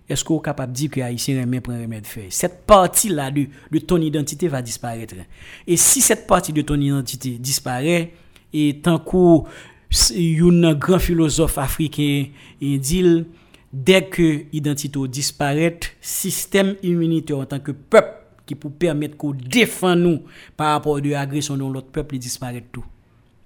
est-ce vous êtes capable de dire que Haïtien remet prendre remède feuille Cette partie-là de, de ton identité va disparaître. Et si cette partie de ton identité disparaît, et tant un grand philosophe africain dit dès que l'identité disparaît, système immunitaire en tant que peuple qui peut permettre qu'on défend nous par rapport à l'agression de l'autre peuple disparaît tout.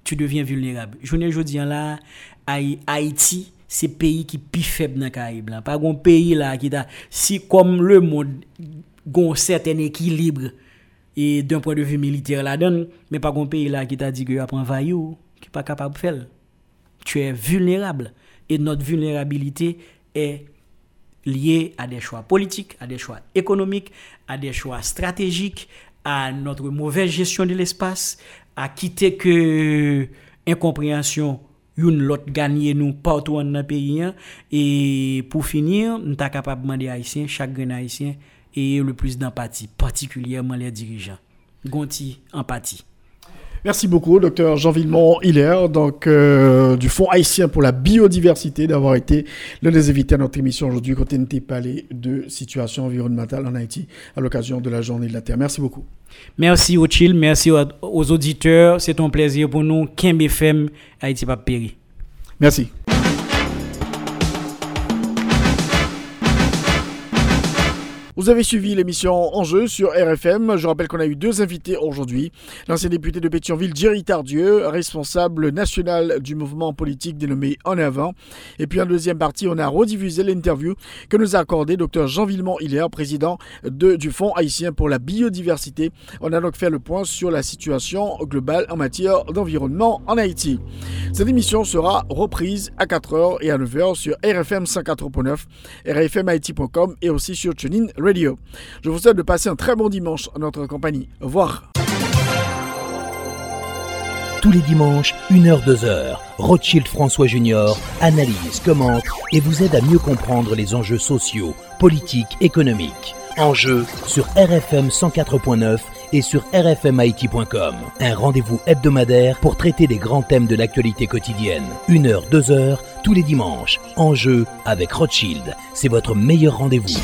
Tu deviens vulnérable. Je ne dis là, Haïti, c'est pays qui plus faible dans Caraïbes là. Pas un pays qui a si comme le monde a un certain équilibre et d'un point de vue militaire mais pas un pays qui t'a dit que apprend vaillou qui pas capable de faire. Tu es vulnérable et notre vulnérabilité est liée à des choix politiques à des choix économiques à des choix stratégiques à notre mauvaise gestion de l'espace à quitter que incompréhension une l'autre gagner nous partout dans le pays et pour finir nous sommes capable de demander haïtien chaque haïtien et le plus d'empathie particulièrement les dirigeants. Gonti empathie Merci beaucoup, docteur Jean Villemont-Hiller, donc euh, du Fonds haïtien pour la biodiversité, d'avoir été l'un des invités à notre émission aujourd'hui quand on était parlé de situation environnementale en Haïti à l'occasion de la Journée de la Terre. Merci beaucoup. Merci au Chill, merci aux auditeurs. C'est un plaisir pour nous. Kim FM, Haïti Papéry. Merci. Vous avez suivi l'émission Enjeu sur RFM. Je rappelle qu'on a eu deux invités aujourd'hui. L'ancien député de Pétionville, Jerry Tardieu, responsable national du mouvement politique dénommé En Avant. Et puis en deuxième partie, on a rediffusé l'interview que nous a accordé Dr Jean Villemont-Hilaire, président de, du Fonds haïtien pour la biodiversité. On a donc fait le point sur la situation globale en matière d'environnement en Haïti. Cette émission sera reprise à 4h et à 9h sur RFM 104.9, rfmhaïti.com et aussi sur TuneIn Je vous souhaite de passer un très bon dimanche en notre compagnie. Au revoir. Tous les dimanches, 1h-2h, Rothschild François Junior analyse, commente et vous aide à mieux comprendre les enjeux sociaux, politiques, économiques. Enjeux sur RFM 104.9 et sur rfmit.com. Un rendez-vous hebdomadaire pour traiter des grands thèmes de l'actualité quotidienne. 1h, 2h, tous les dimanches. Enjeux avec Rothschild. C'est votre meilleur rendez-vous.